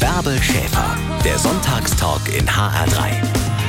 Bärbel Schäfer, der Sonntagstalk in HR3.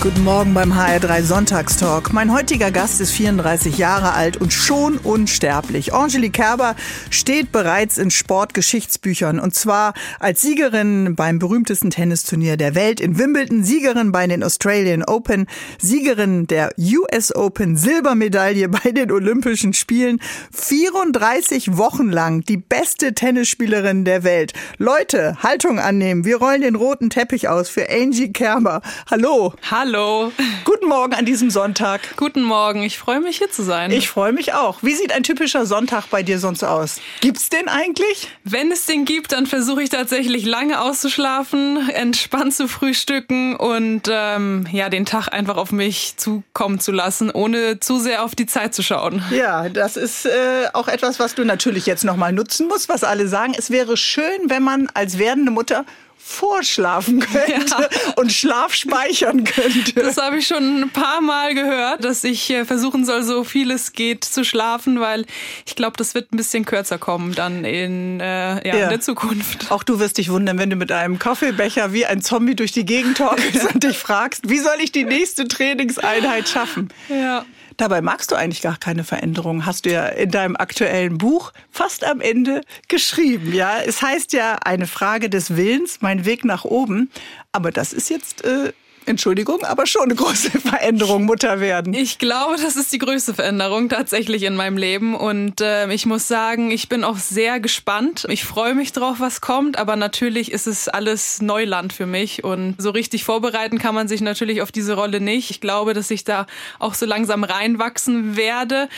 Guten Morgen beim HR3 Sonntagstalk. Mein heutiger Gast ist 34 Jahre alt und schon unsterblich. Angelique Kerber steht bereits in Sportgeschichtsbüchern und zwar als Siegerin beim berühmtesten Tennisturnier der Welt in Wimbledon, Siegerin bei den Australian Open, Siegerin der US Open, Silbermedaille bei den Olympischen Spielen, 34 Wochen lang die beste Tennisspielerin der Welt. Leute, Haltung annehmen. Wir rollen den roten Teppich aus für Angie Kerber. Hallo. Hallo. Hallo. Guten Morgen an diesem Sonntag. Guten Morgen. Ich freue mich hier zu sein. Ich freue mich auch. Wie sieht ein typischer Sonntag bei dir sonst aus? Gibt's den eigentlich? Wenn es den gibt, dann versuche ich tatsächlich lange auszuschlafen, entspannt zu frühstücken und ähm, ja den Tag einfach auf mich zukommen zu lassen, ohne zu sehr auf die Zeit zu schauen. Ja, das ist äh, auch etwas, was du natürlich jetzt noch mal nutzen musst, was alle sagen. Es wäre schön, wenn man als werdende Mutter vorschlafen könnte ja. und Schlaf speichern könnte. Das habe ich schon ein paar Mal gehört, dass ich äh, versuchen soll, so viel es geht zu schlafen, weil ich glaube, das wird ein bisschen kürzer kommen dann in, äh, ja, ja. in der Zukunft. Auch du wirst dich wundern, wenn du mit einem Kaffeebecher wie ein Zombie durch die Gegend torkelst und dich fragst, wie soll ich die nächste Trainingseinheit schaffen? Ja. Dabei magst du eigentlich gar keine Veränderung. Hast du ja in deinem aktuellen Buch fast am Ende geschrieben. Ja, es heißt ja eine Frage des Willens, mein Weg nach oben. Aber das ist jetzt äh, Entschuldigung, aber schon eine große Veränderung, Mutter werden. Ich glaube, das ist die größte Veränderung tatsächlich in meinem Leben. Und äh, ich muss sagen, ich bin auch sehr gespannt. Ich freue mich drauf, was kommt, aber natürlich ist es alles Neuland für mich. Und so richtig vorbereiten kann man sich natürlich auf diese Rolle nicht. Ich glaube, dass ich da auch so langsam reinwachsen werde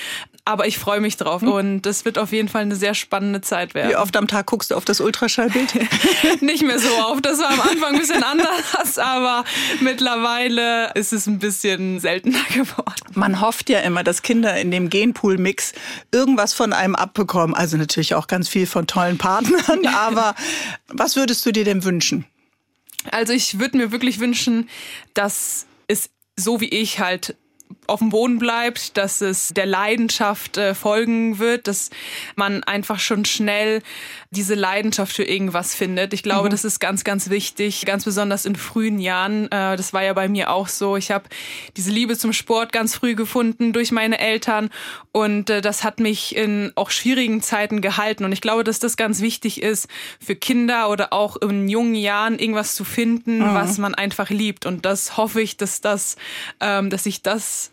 aber ich freue mich drauf hm. und das wird auf jeden Fall eine sehr spannende Zeit werden. Wie oft am Tag guckst du auf das Ultraschallbild? Nicht mehr so oft. Das war am Anfang ein bisschen anders, aber mittlerweile ist es ein bisschen seltener geworden. Man hofft ja immer, dass Kinder in dem Genpool-Mix irgendwas von einem abbekommen. Also natürlich auch ganz viel von tollen Partnern. Aber was würdest du dir denn wünschen? Also ich würde mir wirklich wünschen, dass es so wie ich halt auf dem Boden bleibt, dass es der Leidenschaft äh, folgen wird, dass man einfach schon schnell diese Leidenschaft für irgendwas findet. Ich glaube, mhm. das ist ganz, ganz wichtig, ganz besonders in frühen Jahren. Äh, das war ja bei mir auch so. Ich habe diese Liebe zum Sport ganz früh gefunden durch meine Eltern und äh, das hat mich in auch schwierigen Zeiten gehalten. Und ich glaube, dass das ganz wichtig ist für Kinder oder auch in jungen Jahren irgendwas zu finden, mhm. was man einfach liebt. Und das hoffe ich, dass das, ähm, dass ich das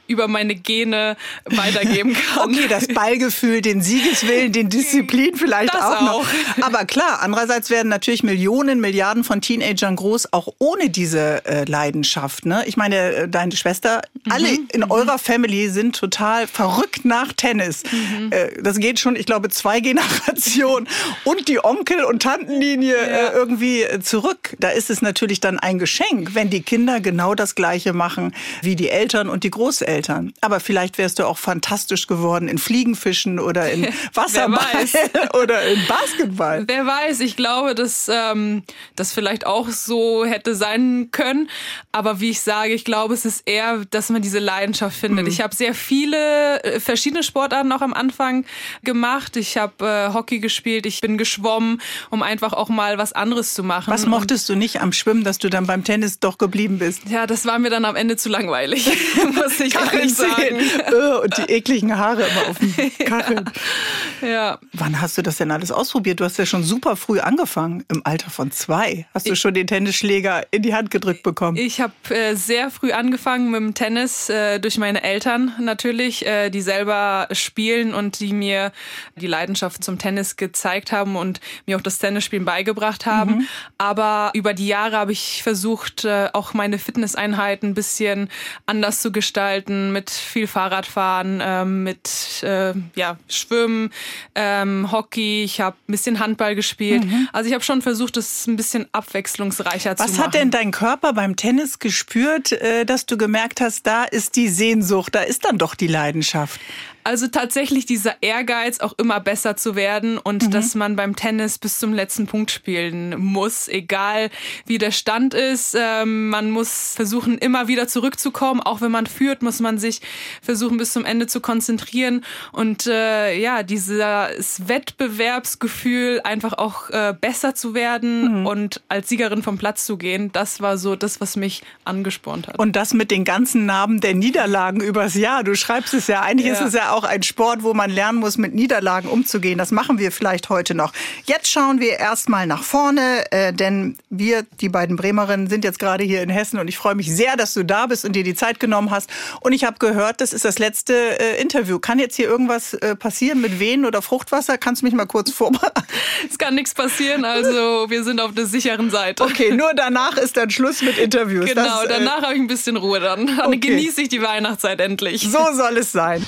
über meine Gene weitergeben kann. okay, das Ballgefühl, den Siegeswillen, den Disziplin vielleicht das auch, auch noch. Aber klar, andererseits werden natürlich Millionen, Milliarden von Teenagern groß, auch ohne diese äh, Leidenschaft. Ne? Ich meine, äh, deine Schwester, mhm. alle in mhm. eurer Family sind total verrückt nach Tennis. Mhm. Äh, das geht schon, ich glaube, zwei Generationen und die Onkel- und Tantenlinie äh, ja. äh, irgendwie zurück. Da ist es natürlich dann ein Geschenk, wenn die Kinder genau das Gleiche machen wie die Eltern und die Großeltern. Aber vielleicht wärst du auch fantastisch geworden in Fliegenfischen oder in Wasserball oder in Basketball. Wer weiß, ich glaube, dass ähm, das vielleicht auch so hätte sein können. Aber wie ich sage, ich glaube, es ist eher, dass man diese Leidenschaft findet. Mhm. Ich habe sehr viele äh, verschiedene Sportarten noch am Anfang gemacht. Ich habe äh, Hockey gespielt, ich bin geschwommen, um einfach auch mal was anderes zu machen. Was mochtest du nicht am Schwimmen, dass du dann beim Tennis doch geblieben bist? Ja, das war mir dann am Ende zu langweilig. muss ich ehrlich sagen. Und die ekligen Haare immer auf dem Kacheln. Ja. ja. Wann hast du das denn alles ausprobiert? Du hast ja schon super früh angefangen, im Alter von zwei. Hast du schon den Tennisschläger in die Hand gedrückt bekommen? Ich habe äh, sehr früh angefangen mit dem Tennis, äh, durch meine Eltern natürlich, äh, die selber spielen und die mir die Leidenschaft zum Tennis gezeigt haben und mir auch das Tennisspielen beigebracht haben. Mhm. Aber über die Jahre habe ich versucht, äh, auch meine Fitnesseinheiten ein bisschen anders zu gestalten, mit viel Fahrradfahren, ähm, mit äh, ja, Schwimmen, ähm, Hockey. Ich habe ein bisschen Handball gespielt. Mhm. Also ich habe schon versucht, es ein bisschen abwechslungsreicher Was zu machen. Was hat denn dein Körper beim Tennis gespürt, äh, dass du gemerkt hast, da ist die Sehnsucht, da ist dann doch die Leidenschaft? Also tatsächlich dieser Ehrgeiz, auch immer besser zu werden und mhm. dass man beim Tennis bis zum letzten Punkt spielen muss, egal wie der Stand ist. Ähm, man muss versuchen, immer wieder zurückzukommen. Auch wenn man führt, muss man sich versuchen, bis zum Ende zu konzentrieren. Und äh, ja, dieses Wettbewerbsgefühl, einfach auch äh, besser zu werden mhm. und als Siegerin vom Platz zu gehen, das war so das, was mich angespornt hat. Und das mit den ganzen Namen der Niederlagen übers Jahr. Du schreibst es ja, eigentlich ja. ist es ja auch ein Sport, wo man lernen muss, mit Niederlagen umzugehen. Das machen wir vielleicht heute noch. Jetzt schauen wir erstmal nach vorne, äh, denn wir, die beiden Bremerinnen, sind jetzt gerade hier in Hessen und ich freue mich sehr, dass du da bist und dir die Zeit genommen hast. Und ich habe gehört, das ist das letzte äh, Interview. Kann jetzt hier irgendwas äh, passieren mit Wehen oder Fruchtwasser? Kannst du mich mal kurz vorbereiten? Es kann nichts passieren, also wir sind auf der sicheren Seite. Okay, nur danach ist dann Schluss mit Interviews. Genau, das, äh, danach habe ich ein bisschen Ruhe dann. Dann okay. genieße ich die Weihnachtszeit endlich. So soll es sein.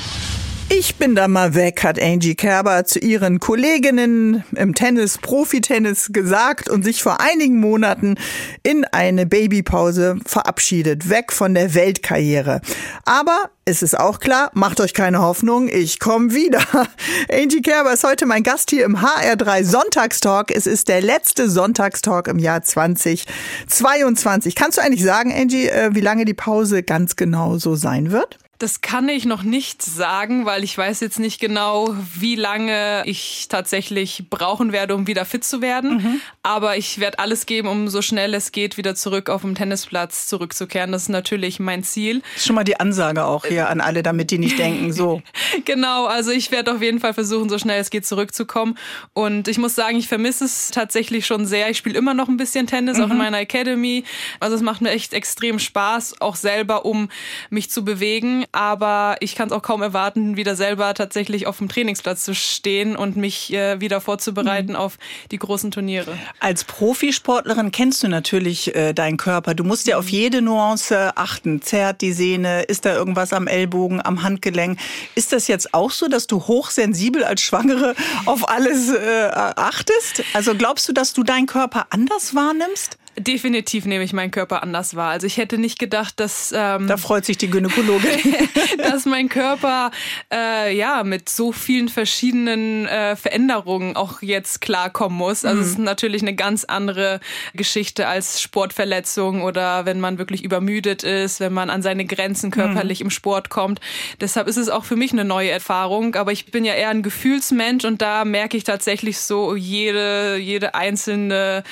Ich bin da mal weg, hat Angie Kerber zu ihren Kolleginnen im Tennis, Profitennis gesagt und sich vor einigen Monaten in eine Babypause verabschiedet, weg von der Weltkarriere. Aber es ist auch klar, macht euch keine Hoffnung, ich komme wieder. Angie Kerber ist heute mein Gast hier im HR3 Sonntagstalk. Es ist der letzte Sonntagstalk im Jahr 2022. Kannst du eigentlich sagen, Angie, äh, wie lange die Pause ganz genau so sein wird? Das kann ich noch nicht sagen, weil ich weiß jetzt nicht genau, wie lange ich tatsächlich brauchen werde, um wieder fit zu werden. Mhm. Aber ich werde alles geben, um so schnell es geht, wieder zurück auf den Tennisplatz zurückzukehren. Das ist natürlich mein Ziel. Schon mal die Ansage auch hier an alle, damit die nicht denken, so. genau, also ich werde auf jeden Fall versuchen, so schnell es geht zurückzukommen. Und ich muss sagen, ich vermisse es tatsächlich schon sehr. Ich spiele immer noch ein bisschen Tennis, mhm. auch in mhm. meiner Academy. Also es macht mir echt extrem Spaß, auch selber, um mich zu bewegen aber ich kann es auch kaum erwarten, wieder selber tatsächlich auf dem Trainingsplatz zu stehen und mich äh, wieder vorzubereiten mhm. auf die großen Turniere. Als Profisportlerin kennst du natürlich äh, deinen Körper. Du musst ja auf mhm. jede Nuance achten. Zerrt die Sehne? Ist da irgendwas am Ellbogen, am Handgelenk? Ist das jetzt auch so, dass du hochsensibel als Schwangere auf alles äh, achtest? Also glaubst du, dass du deinen Körper anders wahrnimmst? Definitiv nehme ich meinen Körper anders wahr. Also ich hätte nicht gedacht, dass ähm, da freut sich die Gynäkologin, dass mein Körper äh, ja mit so vielen verschiedenen äh, Veränderungen auch jetzt klarkommen muss. Also mhm. es ist natürlich eine ganz andere Geschichte als Sportverletzung oder wenn man wirklich übermüdet ist, wenn man an seine Grenzen körperlich mhm. im Sport kommt. Deshalb ist es auch für mich eine neue Erfahrung. Aber ich bin ja eher ein Gefühlsmensch und da merke ich tatsächlich so jede jede einzelne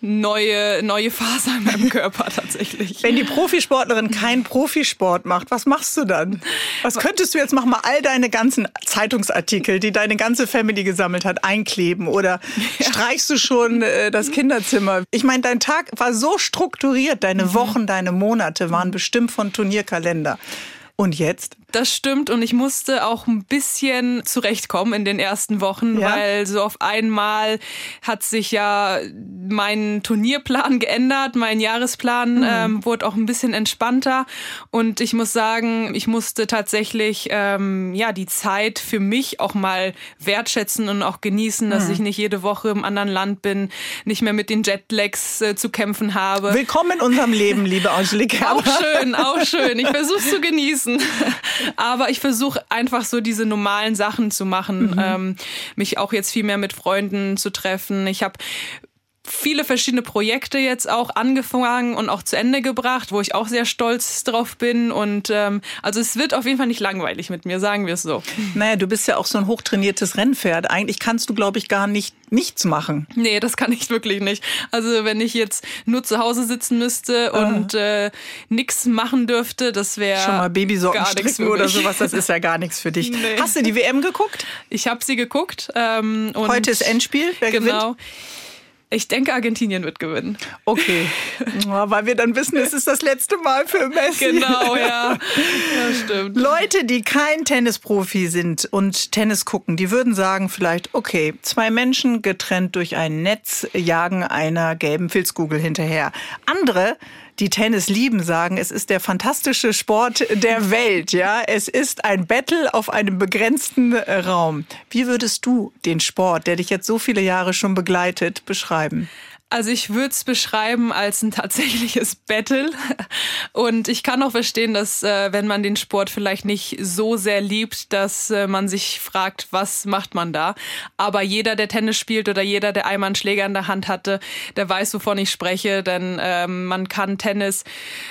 neue, neue Faser in meinem Körper tatsächlich. Wenn die Profisportlerin keinen Profisport macht, was machst du dann? Was könntest du jetzt machen? Mal all deine ganzen Zeitungsartikel, die deine ganze Family gesammelt hat, einkleben oder ja. streichst du schon äh, das Kinderzimmer? Ich meine, dein Tag war so strukturiert, deine mhm. Wochen, deine Monate waren bestimmt von Turnierkalender. Und jetzt? Das stimmt und ich musste auch ein bisschen zurechtkommen in den ersten Wochen, ja. weil so auf einmal hat sich ja mein Turnierplan geändert, mein Jahresplan mhm. ähm, wurde auch ein bisschen entspannter und ich muss sagen, ich musste tatsächlich ähm, ja die Zeit für mich auch mal wertschätzen und auch genießen, dass mhm. ich nicht jede Woche im anderen Land bin, nicht mehr mit den Jetlags äh, zu kämpfen habe. Willkommen in unserem Leben, liebe Angelique. auch schön, auch schön. Ich versuche es zu genießen. Aber ich versuche einfach so diese normalen Sachen zu machen, mhm. ähm, mich auch jetzt viel mehr mit Freunden zu treffen. Ich habe viele verschiedene Projekte jetzt auch angefangen und auch zu Ende gebracht, wo ich auch sehr stolz drauf bin. Und ähm, also es wird auf jeden Fall nicht langweilig mit mir, sagen wir es so. Naja, du bist ja auch so ein hochtrainiertes Rennpferd. Eigentlich kannst du, glaube ich, gar nicht nichts machen. Nee, das kann ich wirklich nicht. Also wenn ich jetzt nur zu Hause sitzen müsste uh. und äh, nichts machen dürfte, das wäre schon mal Babysocken stricken oder sowas. Das ist ja gar nichts für dich. Nee. Hast du die WM geguckt? Ich habe sie geguckt. Ähm, und Heute ist Endspiel. Wer genau. gewinnt? Ich denke, Argentinien wird gewinnen. Okay. Weil wir dann wissen, es ist das letzte Mal für Messi. Genau, ja. ja. stimmt. Leute, die kein Tennisprofi sind und Tennis gucken, die würden sagen vielleicht, okay, zwei Menschen getrennt durch ein Netz jagen einer gelben Filzkugel hinterher. Andere die Tennis lieben, sagen, es ist der fantastische Sport der Welt. Ja, es ist ein Battle auf einem begrenzten äh, Raum. Wie würdest du den Sport, der dich jetzt so viele Jahre schon begleitet, beschreiben? Also ich würde es beschreiben als ein tatsächliches Battle. Und ich kann auch verstehen, dass äh, wenn man den Sport vielleicht nicht so sehr liebt, dass äh, man sich fragt, was macht man da. Aber jeder, der Tennis spielt oder jeder, der einmal einen Schläger in der Hand hatte, der weiß, wovon ich spreche. Denn ähm, man kann Tennis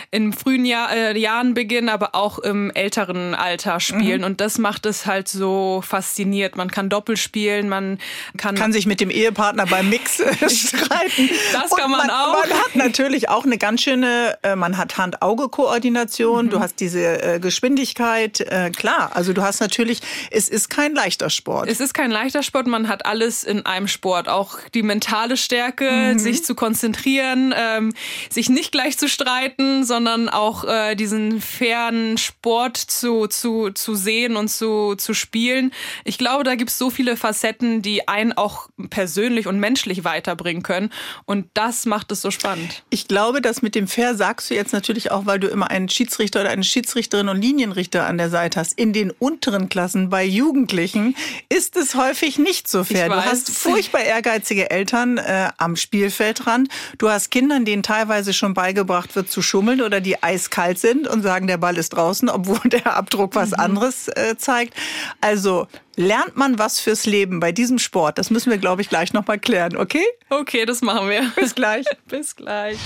in frühen Jahr, äh, Jahren beginnen, aber auch im älteren Alter spielen. Mhm. Und das macht es halt so fasziniert. Man kann Doppel spielen, man kann... Kann sich mit dem Ehepartner beim Mix äh, streiten. Das kann man, man, auch. Man hat natürlich auch eine ganz schöne, äh, man hat Hand-Auge-Koordination, mhm. du hast diese äh, Geschwindigkeit, äh, klar. Also du hast natürlich, es ist kein leichter Sport. Es ist kein leichter Sport, man hat alles in einem Sport. Auch die mentale Stärke, mhm. sich zu konzentrieren, ähm, sich nicht gleich zu streiten, sondern auch diesen fairen Sport zu, zu, zu sehen und zu, zu spielen. Ich glaube, da gibt es so viele Facetten, die einen auch persönlich und menschlich weiterbringen können. Und das macht es so spannend. Ich glaube, dass mit dem Fair sagst du jetzt natürlich auch, weil du immer einen Schiedsrichter oder eine Schiedsrichterin und Linienrichter an der Seite hast. In den unteren Klassen bei Jugendlichen ist es häufig nicht so fair. Du hast furchtbar ehrgeizige Eltern äh, am Spielfeldrand. Du hast Kindern, denen teilweise schon beigebracht wird zu schummeln oder die eiskalt sind und sagen, der Ball ist draußen, obwohl der Abdruck was mhm. anderes äh, zeigt. Also lernt man was fürs Leben bei diesem Sport? Das müssen wir, glaube ich, gleich nochmal klären, okay? Okay, das machen wir. Bis gleich. Bis gleich.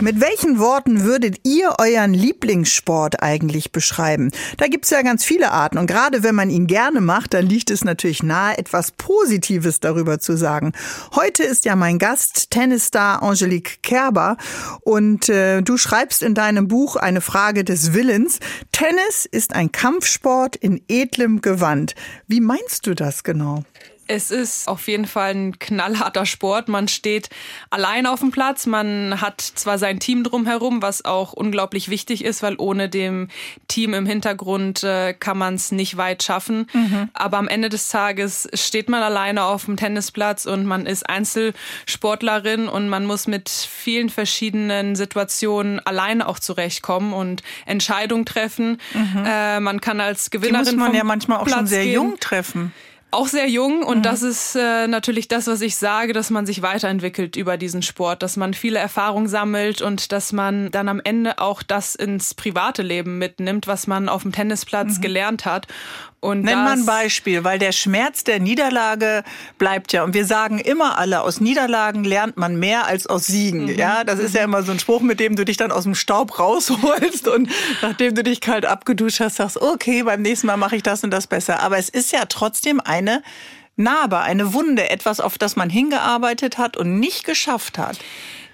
Mit welchen Worten würdet ihr euren Lieblingssport eigentlich beschreiben? Da gibt's ja ganz viele Arten und gerade wenn man ihn gerne macht, dann liegt es natürlich nahe, etwas Positives darüber zu sagen. Heute ist ja mein Gast Tennisstar Angelique Kerber und äh, du schreibst in deinem Buch eine Frage des Willens. Tennis ist ein Kampfsport in edlem Gewand. Wie meinst du das genau? Es ist auf jeden Fall ein knallharter Sport. Man steht allein auf dem Platz. Man hat zwar sein Team drumherum, was auch unglaublich wichtig ist, weil ohne dem Team im Hintergrund äh, kann man es nicht weit schaffen. Mhm. Aber am Ende des Tages steht man alleine auf dem Tennisplatz und man ist Einzelsportlerin und man muss mit vielen verschiedenen Situationen alleine auch zurechtkommen und Entscheidungen treffen. Mhm. Äh, man kann als Gewinnerin Die muss man ja manchmal auch Platz schon sehr gehen. jung treffen auch sehr jung und mhm. das ist äh, natürlich das, was ich sage, dass man sich weiterentwickelt über diesen Sport, dass man viele Erfahrungen sammelt und dass man dann am Ende auch das ins private Leben mitnimmt, was man auf dem Tennisplatz mhm. gelernt hat. Und Nenn mal ein Beispiel, weil der Schmerz der Niederlage bleibt ja. Und wir sagen immer alle, aus Niederlagen lernt man mehr als aus Siegen. Mhm. Ja, das ist ja mhm. immer so ein Spruch, mit dem du dich dann aus dem Staub rausholst und nachdem du dich kalt abgeduscht hast, sagst, okay, beim nächsten Mal mache ich das und das besser. Aber es ist ja trotzdem eine Narbe, eine Wunde, etwas, auf das man hingearbeitet hat und nicht geschafft hat.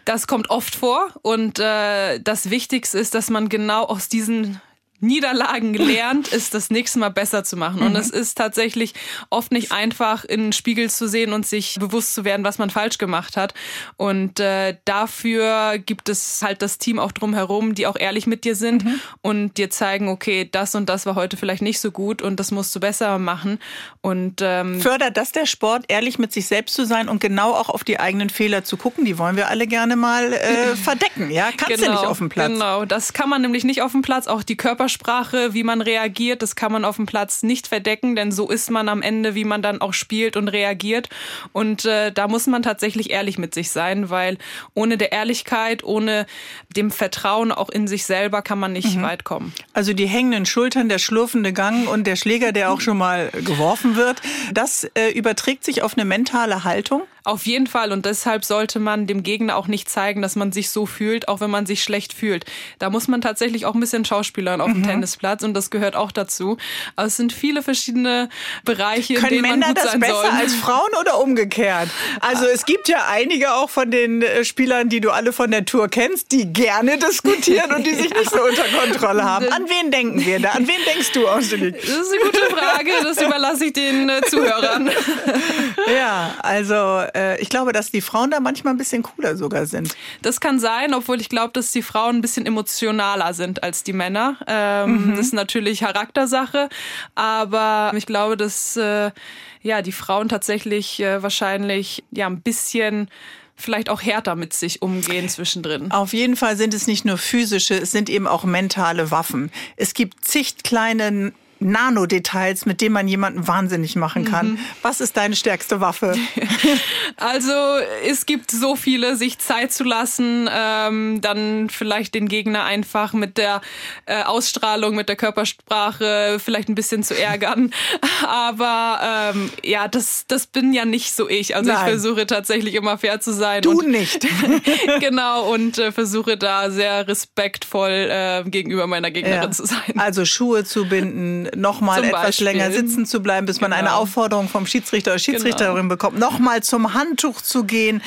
Das kommt oft vor und äh, das Wichtigste ist, dass man genau aus diesen Niederlagen gelernt, ist das nächste Mal besser zu machen. Und mhm. es ist tatsächlich oft nicht einfach, in den Spiegel zu sehen und sich bewusst zu werden, was man falsch gemacht hat. Und äh, dafür gibt es halt das Team auch drumherum, die auch ehrlich mit dir sind mhm. und dir zeigen, okay, das und das war heute vielleicht nicht so gut und das musst du besser machen. Und ähm, fördert das der Sport, ehrlich mit sich selbst zu sein und genau auch auf die eigenen Fehler zu gucken? Die wollen wir alle gerne mal äh, verdecken. Ja, kannst genau, du nicht auf dem Platz. Genau, das kann man nämlich nicht auf dem Platz. Auch die Körper Körpersprache, wie man reagiert, das kann man auf dem Platz nicht verdecken, denn so ist man am Ende, wie man dann auch spielt und reagiert. Und äh, da muss man tatsächlich ehrlich mit sich sein, weil ohne der Ehrlichkeit, ohne dem Vertrauen auch in sich selber kann man nicht mhm. weit kommen. Also die hängenden Schultern, der schlurfende Gang und der Schläger, der auch schon mal geworfen wird, das äh, überträgt sich auf eine mentale Haltung? Auf jeden Fall. Und deshalb sollte man dem Gegner auch nicht zeigen, dass man sich so fühlt, auch wenn man sich schlecht fühlt. Da muss man tatsächlich auch ein bisschen Schauspielern auf dem mhm. Tennisplatz und das gehört auch dazu. Aber es sind viele verschiedene Bereiche, Können in denen Männer man gut das sein besser soll. als Frauen oder umgekehrt? Also es gibt ja einige auch von den äh, Spielern, die du alle von der Tour kennst, die gerne diskutieren und die sich ja. nicht so unter Kontrolle haben. An wen denken wir da? An wen denkst du, Angelique? Das ist eine gute Frage. Das überlasse ich den äh, Zuhörern. Ja, also äh, ich glaube, dass die Frauen da manchmal ein bisschen cooler sogar sind. Das kann sein, obwohl ich glaube, dass die Frauen ein bisschen emotionaler sind als die Männer. Ähm, mhm. Das ist natürlich Charaktersache, aber ich glaube, dass äh, ja die Frauen tatsächlich äh, wahrscheinlich ja ein bisschen vielleicht auch härter mit sich umgehen zwischendrin. Auf jeden Fall sind es nicht nur physische, es sind eben auch mentale Waffen. Es gibt zig kleine Nanodetails, mit denen man jemanden wahnsinnig machen kann. Mhm. Was ist deine stärkste Waffe? Also es gibt so viele, sich Zeit zu lassen, ähm, dann vielleicht den Gegner einfach mit der äh, Ausstrahlung, mit der Körpersprache vielleicht ein bisschen zu ärgern. Aber ähm, ja, das, das bin ja nicht so ich. Also Nein. ich versuche tatsächlich immer fair zu sein. Du und, nicht. genau, und äh, versuche da sehr respektvoll äh, gegenüber meiner Gegnerin ja. zu sein. Also Schuhe zu binden, nochmal etwas länger sitzen zu bleiben, bis man eine genau. Aufforderung vom Schiedsrichter oder Schiedsrichterin genau. bekommt, nochmal zum Handtuch zu gehen.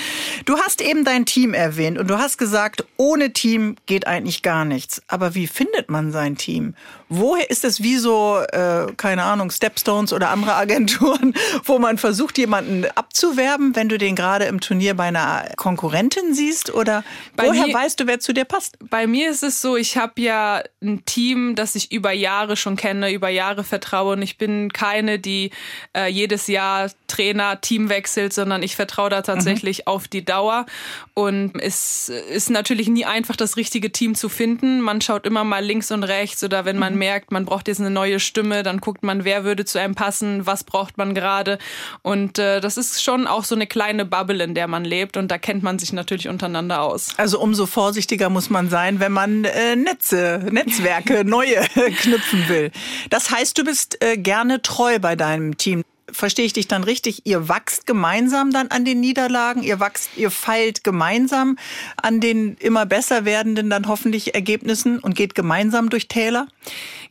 Du hast eben dein Team erwähnt und du hast gesagt, ohne Team geht eigentlich gar nichts. Aber wie findet man sein Team? Woher ist es wie so, äh, keine Ahnung, Stepstones oder andere Agenturen, wo man versucht, jemanden abzuwerben, wenn du den gerade im Turnier bei einer Konkurrentin siehst? Oder bei woher mir, weißt du, wer zu dir passt? Bei mir ist es so, ich habe ja ein Team, das ich über Jahre schon kenne, über Jahre vertraue. Und ich bin keine, die äh, jedes Jahr Trainer, Team wechselt, sondern ich vertraue da tatsächlich mhm. auf die Dauer. Und es ist natürlich nie einfach, das richtige Team zu finden. Man schaut immer mal links und rechts oder wenn man mhm merkt, man braucht jetzt eine neue Stimme, dann guckt man, wer würde zu einem passen, was braucht man gerade. Und äh, das ist schon auch so eine kleine Bubble, in der man lebt und da kennt man sich natürlich untereinander aus. Also umso vorsichtiger muss man sein, wenn man äh, Netze, Netzwerke, neue knüpfen will. Das heißt, du bist äh, gerne treu bei deinem Team. Verstehe ich dich dann richtig, ihr wachst gemeinsam dann an den Niederlagen, ihr wachst, ihr feilt gemeinsam an den immer besser werdenden dann hoffentlich Ergebnissen und geht gemeinsam durch Täler?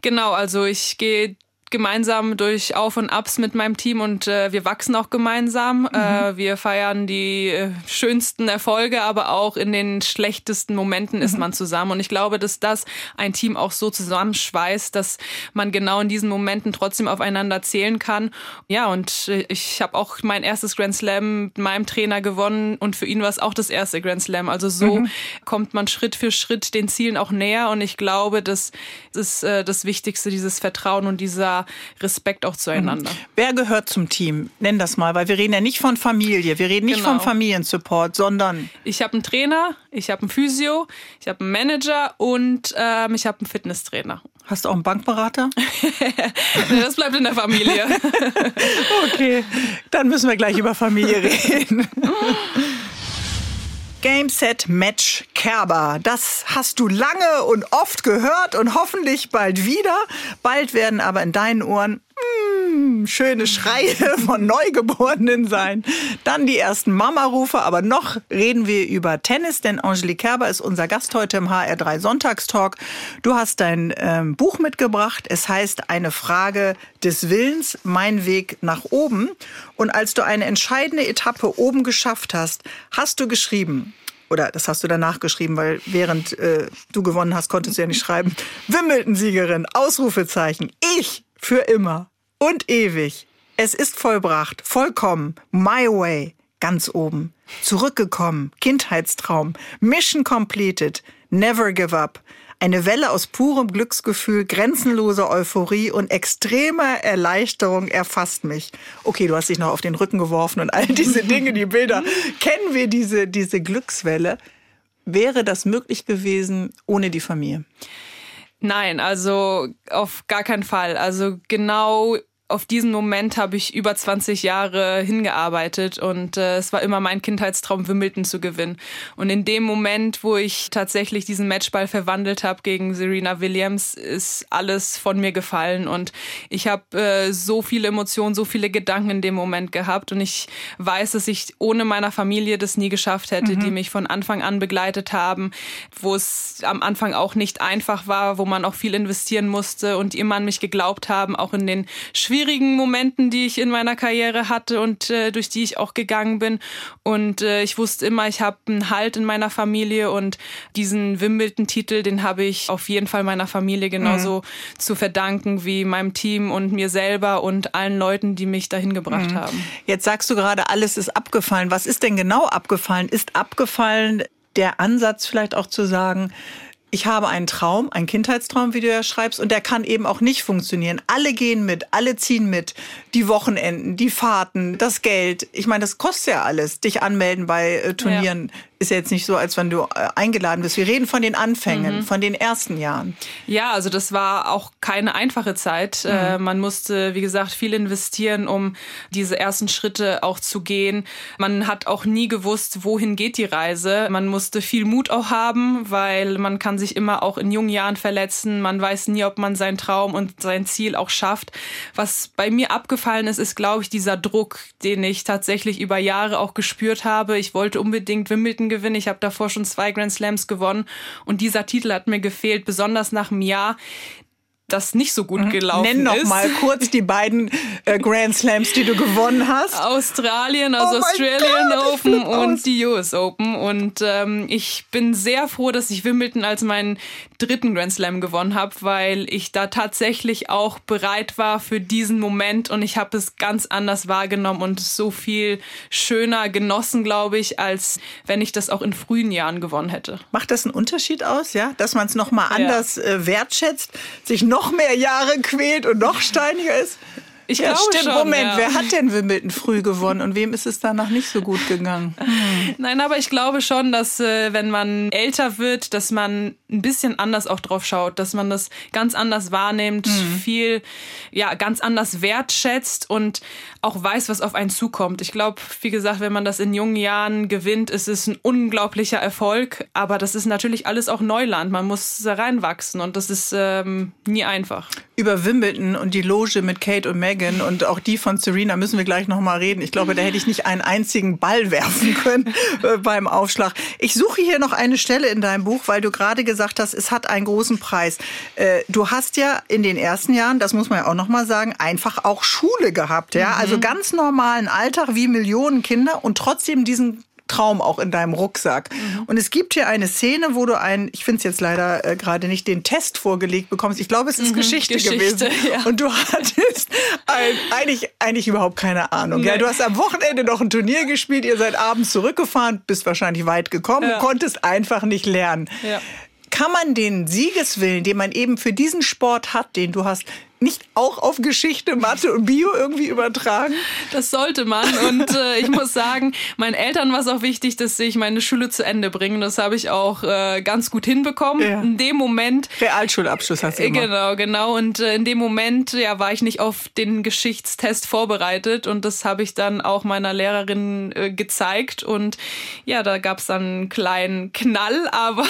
Genau, also ich gehe gemeinsam durch Auf und Abs mit meinem Team und äh, wir wachsen auch gemeinsam. Mhm. Äh, wir feiern die äh, schönsten Erfolge, aber auch in den schlechtesten Momenten mhm. ist man zusammen. Und ich glaube, dass das ein Team auch so zusammenschweißt, dass man genau in diesen Momenten trotzdem aufeinander zählen kann. Ja, und äh, ich habe auch mein erstes Grand Slam mit meinem Trainer gewonnen und für ihn war es auch das erste Grand Slam. Also so mhm. kommt man Schritt für Schritt den Zielen auch näher und ich glaube, das ist äh, das Wichtigste, dieses Vertrauen und dieser Respekt auch zueinander. Mhm. Wer gehört zum Team? Nenn das mal, weil wir reden ja nicht von Familie, wir reden nicht genau. vom Familiensupport, sondern. Ich habe einen Trainer, ich habe einen Physio, ich habe einen Manager und ähm, ich habe einen Fitnesstrainer. Hast du auch einen Bankberater? das bleibt in der Familie. okay, dann müssen wir gleich über Familie reden. Game Set Match Kerber. Das hast du lange und oft gehört und hoffentlich bald wieder. Bald werden aber in deinen Ohren mm, schöne Schreie von Neugeborenen sein. Dann die ersten Mama-Rufe, aber noch reden wir über Tennis, denn Angelique Kerber ist unser Gast heute im HR3 Sonntagstalk. Du hast dein ähm, Buch mitgebracht. Es heißt Eine Frage des Willens, mein Weg nach oben. Und als du eine entscheidende Etappe oben geschafft hast, hast du geschrieben, oder das hast du danach geschrieben, weil während äh, du gewonnen hast, konntest du ja nicht schreiben. Wimbledon-Siegerin, Ausrufezeichen, ich für immer und ewig. Es ist vollbracht, vollkommen, my way, ganz oben. Zurückgekommen, Kindheitstraum, Mission completed, never give up. Eine Welle aus purem Glücksgefühl, grenzenloser Euphorie und extremer Erleichterung erfasst mich. Okay, du hast dich noch auf den Rücken geworfen und all diese Dinge, die Bilder. Kennen wir diese, diese Glückswelle? Wäre das möglich gewesen ohne die Familie? Nein, also auf gar keinen Fall. Also genau auf diesen Moment habe ich über 20 Jahre hingearbeitet und äh, es war immer mein Kindheitstraum, Wimbledon zu gewinnen. Und in dem Moment, wo ich tatsächlich diesen Matchball verwandelt habe gegen Serena Williams, ist alles von mir gefallen und ich habe äh, so viele Emotionen, so viele Gedanken in dem Moment gehabt und ich weiß, dass ich ohne meiner Familie das nie geschafft hätte, mhm. die mich von Anfang an begleitet haben, wo es am Anfang auch nicht einfach war, wo man auch viel investieren musste und immer an mich geglaubt haben, auch in den schwierigen schwierigen Momenten, die ich in meiner Karriere hatte und äh, durch die ich auch gegangen bin. Und äh, ich wusste immer, ich habe einen Halt in meiner Familie und diesen Wimbledon-Titel, den habe ich auf jeden Fall meiner Familie genauso mhm. zu verdanken wie meinem Team und mir selber und allen Leuten, die mich dahin gebracht mhm. haben. Jetzt sagst du gerade, alles ist abgefallen. Was ist denn genau abgefallen? Ist abgefallen der Ansatz vielleicht auch zu sagen, ich habe einen Traum, einen Kindheitstraum, wie du ja schreibst, und der kann eben auch nicht funktionieren. Alle gehen mit, alle ziehen mit. Die Wochenenden, die Fahrten, das Geld. Ich meine, das kostet ja alles, dich anmelden bei äh, Turnieren. Ja. Ist ja jetzt nicht so, als wenn du äh, eingeladen bist. Wir reden von den Anfängen, mhm. von den ersten Jahren. Ja, also das war auch keine einfache Zeit. Mhm. Äh, man musste, wie gesagt, viel investieren, um diese ersten Schritte auch zu gehen. Man hat auch nie gewusst, wohin geht die Reise. Man musste viel Mut auch haben, weil man kann sich immer auch in jungen Jahren verletzen. Man weiß nie, ob man seinen Traum und sein Ziel auch schafft. Was bei mir abgefallen ist, ist, glaube ich, dieser Druck, den ich tatsächlich über Jahre auch gespürt habe. Ich wollte unbedingt Wimbledon gewinnen. Ich habe davor schon zwei Grand Slams gewonnen und dieser Titel hat mir gefehlt, besonders nach einem Jahr, das nicht so gut mhm. gelaufen Nenn noch ist. mal kurz die beiden äh, Grand Slams, die du gewonnen hast. Australien, also oh Australian God, Open und die US Open. Und ähm, ich bin sehr froh, dass ich Wimbledon als meinen dritten Grand Slam gewonnen habe, weil ich da tatsächlich auch bereit war für diesen Moment und ich habe es ganz anders wahrgenommen und so viel schöner genossen, glaube ich, als wenn ich das auch in frühen Jahren gewonnen hätte. Macht das einen Unterschied aus, ja, dass man es noch mal anders ja. äh, wertschätzt, sich noch noch mehr Jahre quält und noch steiniger ist? Ich ja, glaube stimmt. Schon, Moment, ja. wer hat denn Wimbledon früh gewonnen und wem ist es danach nicht so gut gegangen? Hm. Nein, aber ich glaube schon, dass äh, wenn man älter wird, dass man ein bisschen anders auch drauf schaut, dass man das ganz anders wahrnimmt, mhm. viel ja ganz anders wertschätzt und auch weiß, was auf einen zukommt. Ich glaube, wie gesagt, wenn man das in jungen Jahren gewinnt, ist es ein unglaublicher Erfolg, aber das ist natürlich alles auch Neuland. Man muss da reinwachsen und das ist ähm, nie einfach. Über Wimbledon und die Loge mit Kate und Meg Megan und auch die von Serena müssen wir gleich noch mal reden. Ich glaube, da hätte ich nicht einen einzigen Ball werfen können äh, beim Aufschlag. Ich suche hier noch eine Stelle in deinem Buch, weil du gerade gesagt hast, es hat einen großen Preis. Äh, du hast ja in den ersten Jahren, das muss man ja auch noch mal sagen, einfach auch Schule gehabt, ja, also mhm. also ganz normalen Alltag wie Millionen Kinder und trotzdem diesen Traum auch in deinem Rucksack. Mhm. Und es gibt hier eine Szene, wo du einen, ich finde es jetzt leider äh, gerade nicht, den Test vorgelegt bekommst. Ich glaube, es ist mhm, Geschichte, Geschichte, gewesen. Ja. Und du hattest ein, eigentlich, eigentlich überhaupt keine Ahnung. Nee. Ja, du hast am Wochenende noch ein Turnier gespielt, ihr seid abends zurückgefahren, bist wahrscheinlich weit gekommen, ja. konntest einfach nicht lernen. Ja. Kann man den Siegeswillen, den man eben für diesen Sport hat, den du hast, nicht auch auf Geschichte, Mathe und Bio irgendwie übertragen? Das sollte man. Und äh, ich muss sagen, meinen Eltern war es auch wichtig, dass ich meine Schule zu Ende bringe. Das habe ich auch äh, ganz gut hinbekommen. Ja. In dem Moment. Realschulabschluss hast du immer. Genau, genau. Und äh, in dem Moment ja, war ich nicht auf den Geschichtstest vorbereitet. Und das habe ich dann auch meiner Lehrerin äh, gezeigt. Und ja, da gab es dann einen kleinen Knall. Aber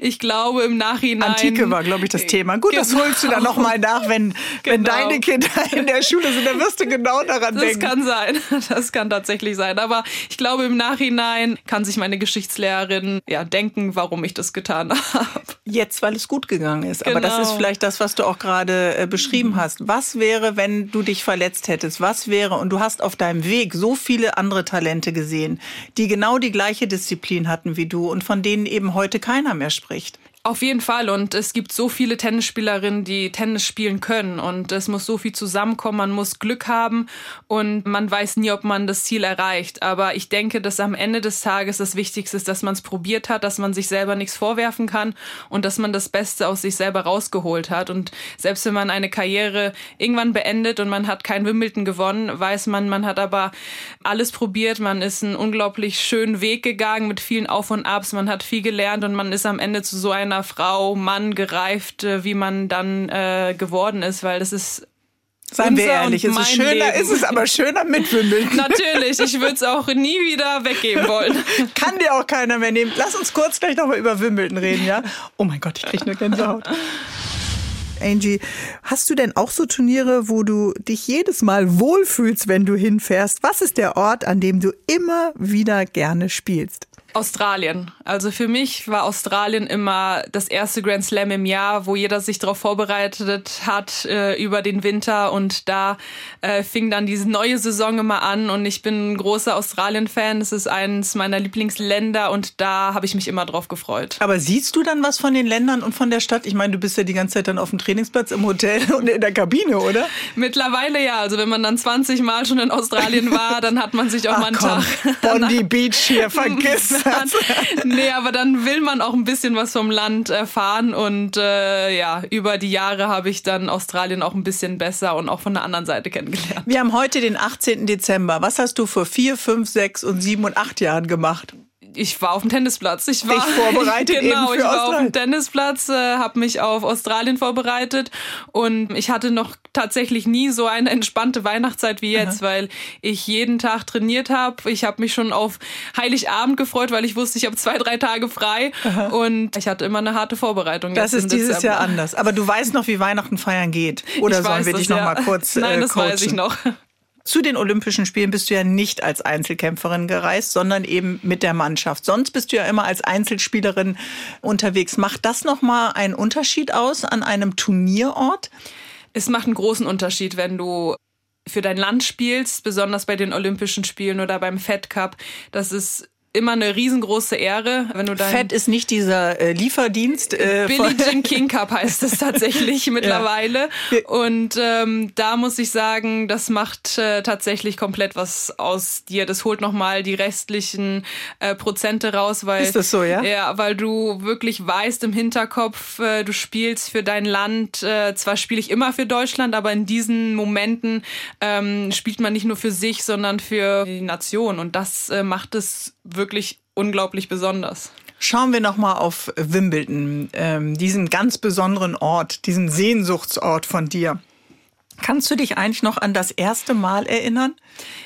ich glaube im Nachhinein. Antike war, glaube ich, das Thema. Gut, genau. das holst du dann nochmal nach, wenn wenn, genau. wenn deine Kinder in der Schule sind, dann wirst du genau daran das denken. Das kann sein. Das kann tatsächlich sein. Aber ich glaube, im Nachhinein kann sich meine Geschichtslehrerin ja denken, warum ich das getan habe. Jetzt, weil es gut gegangen ist. Genau. Aber das ist genau. vielleicht das, was du auch gerade äh, beschrieben hast. Was wäre, wenn du dich verletzt hättest? Was wäre, und du hast auf deinem Weg so viele andere Talente gesehen, die genau die gleiche Disziplin hatten wie du und von denen eben heute keiner mehr spricht. Auf jeden Fall. Und es gibt so viele Tennisspielerinnen, die Tennis spielen können. Und es muss so viel zusammenkommen. Man muss Glück haben und man weiß nie, ob man das Ziel erreicht. Aber ich denke, dass am Ende des Tages das Wichtigste ist, dass man es probiert hat, dass man sich selber nichts vorwerfen kann und dass man das Beste aus sich selber rausgeholt hat. Und selbst wenn man eine Karriere irgendwann beendet und man hat kein Wimbledon gewonnen, weiß man, man hat aber alles probiert. Man ist einen unglaublich schönen Weg gegangen mit vielen Auf und Abs. Man hat viel gelernt und man ist am Ende zu so einer einer Frau, Mann gereift, wie man dann äh, geworden ist, weil das ist Seien wir ehrlich, es ist schöner, Leben. ist es aber schöner mit Wimbledon. Natürlich, ich würde es auch nie wieder weggeben wollen. Kann dir auch keiner mehr nehmen. Lass uns kurz gleich nochmal über Wimbledon reden, ja? Oh mein Gott, ich kriege nur Gänsehaut. Angie, hast du denn auch so Turniere, wo du dich jedes Mal wohlfühlst, wenn du hinfährst? Was ist der Ort, an dem du immer wieder gerne spielst? Australien. Also für mich war Australien immer das erste Grand Slam im Jahr, wo jeder sich darauf vorbereitet hat äh, über den Winter und da äh, fing dann diese neue Saison immer an und ich bin ein großer Australien-Fan. Es ist eines meiner Lieblingsländer und da habe ich mich immer drauf gefreut. Aber siehst du dann was von den Ländern und von der Stadt? Ich meine, du bist ja die ganze Zeit dann auf dem Trainingsplatz im Hotel und in der Kabine, oder? Mittlerweile ja. Also wenn man dann 20 Mal schon in Australien war, dann hat man sich auch Ach, mal einen komm, Tag. Bondi Beach hier, vergiss man, nee, aber dann will man auch ein bisschen was vom Land erfahren und äh, ja, über die Jahre habe ich dann Australien auch ein bisschen besser und auch von der anderen Seite kennengelernt. Wir haben heute den 18. Dezember. Was hast du vor vier, fünf, sechs und sieben und acht Jahren gemacht? Ich war auf dem Tennisplatz. Ich war Dich vorbereitet genau. ich war Australien. auf dem Tennisplatz, äh, habe mich auf Australien vorbereitet und ich hatte noch tatsächlich nie so eine entspannte Weihnachtszeit wie jetzt, weil ich jeden Tag trainiert habe. Ich habe mich schon auf Heiligabend gefreut, weil ich wusste, ich habe zwei, drei Tage frei und ich hatte immer eine harte Vorbereitung. Das ist dieses. Jahr anders. Aber du weißt noch, wie Weihnachten feiern geht. Oder Ich sollen wir das, dich noch ja. mal kurz Nein, äh, das coachen? weiß ich noch. Zu den Olympischen Spielen bist du ja nicht als Einzelkämpferin gereist, sondern eben mit der Mannschaft. Sonst bist du ja immer als Einzelspielerin unterwegs. Macht das nochmal einen Unterschied aus an einem Turnierort? Es macht einen großen Unterschied, wenn du für dein Land spielst, besonders bei den Olympischen Spielen oder beim Fed Cup. Das ist immer eine riesengroße Ehre, wenn du dein Fett ist nicht dieser äh, Lieferdienst. Äh, Billie Jean King Cup heißt es tatsächlich mittlerweile. Und ähm, da muss ich sagen, das macht äh, tatsächlich komplett was aus dir. Das holt nochmal die restlichen äh, Prozente raus, weil Ist das so, ja? Ja, weil du wirklich weißt im Hinterkopf, äh, du spielst für dein Land. Äh, zwar spiele ich immer für Deutschland, aber in diesen Momenten ähm, spielt man nicht nur für sich, sondern für die Nation. Und das äh, macht es wirklich unglaublich besonders. Schauen wir noch mal auf Wimbledon, ähm, diesen ganz besonderen Ort, diesen Sehnsuchtsort von dir. Kannst du dich eigentlich noch an das erste Mal erinnern?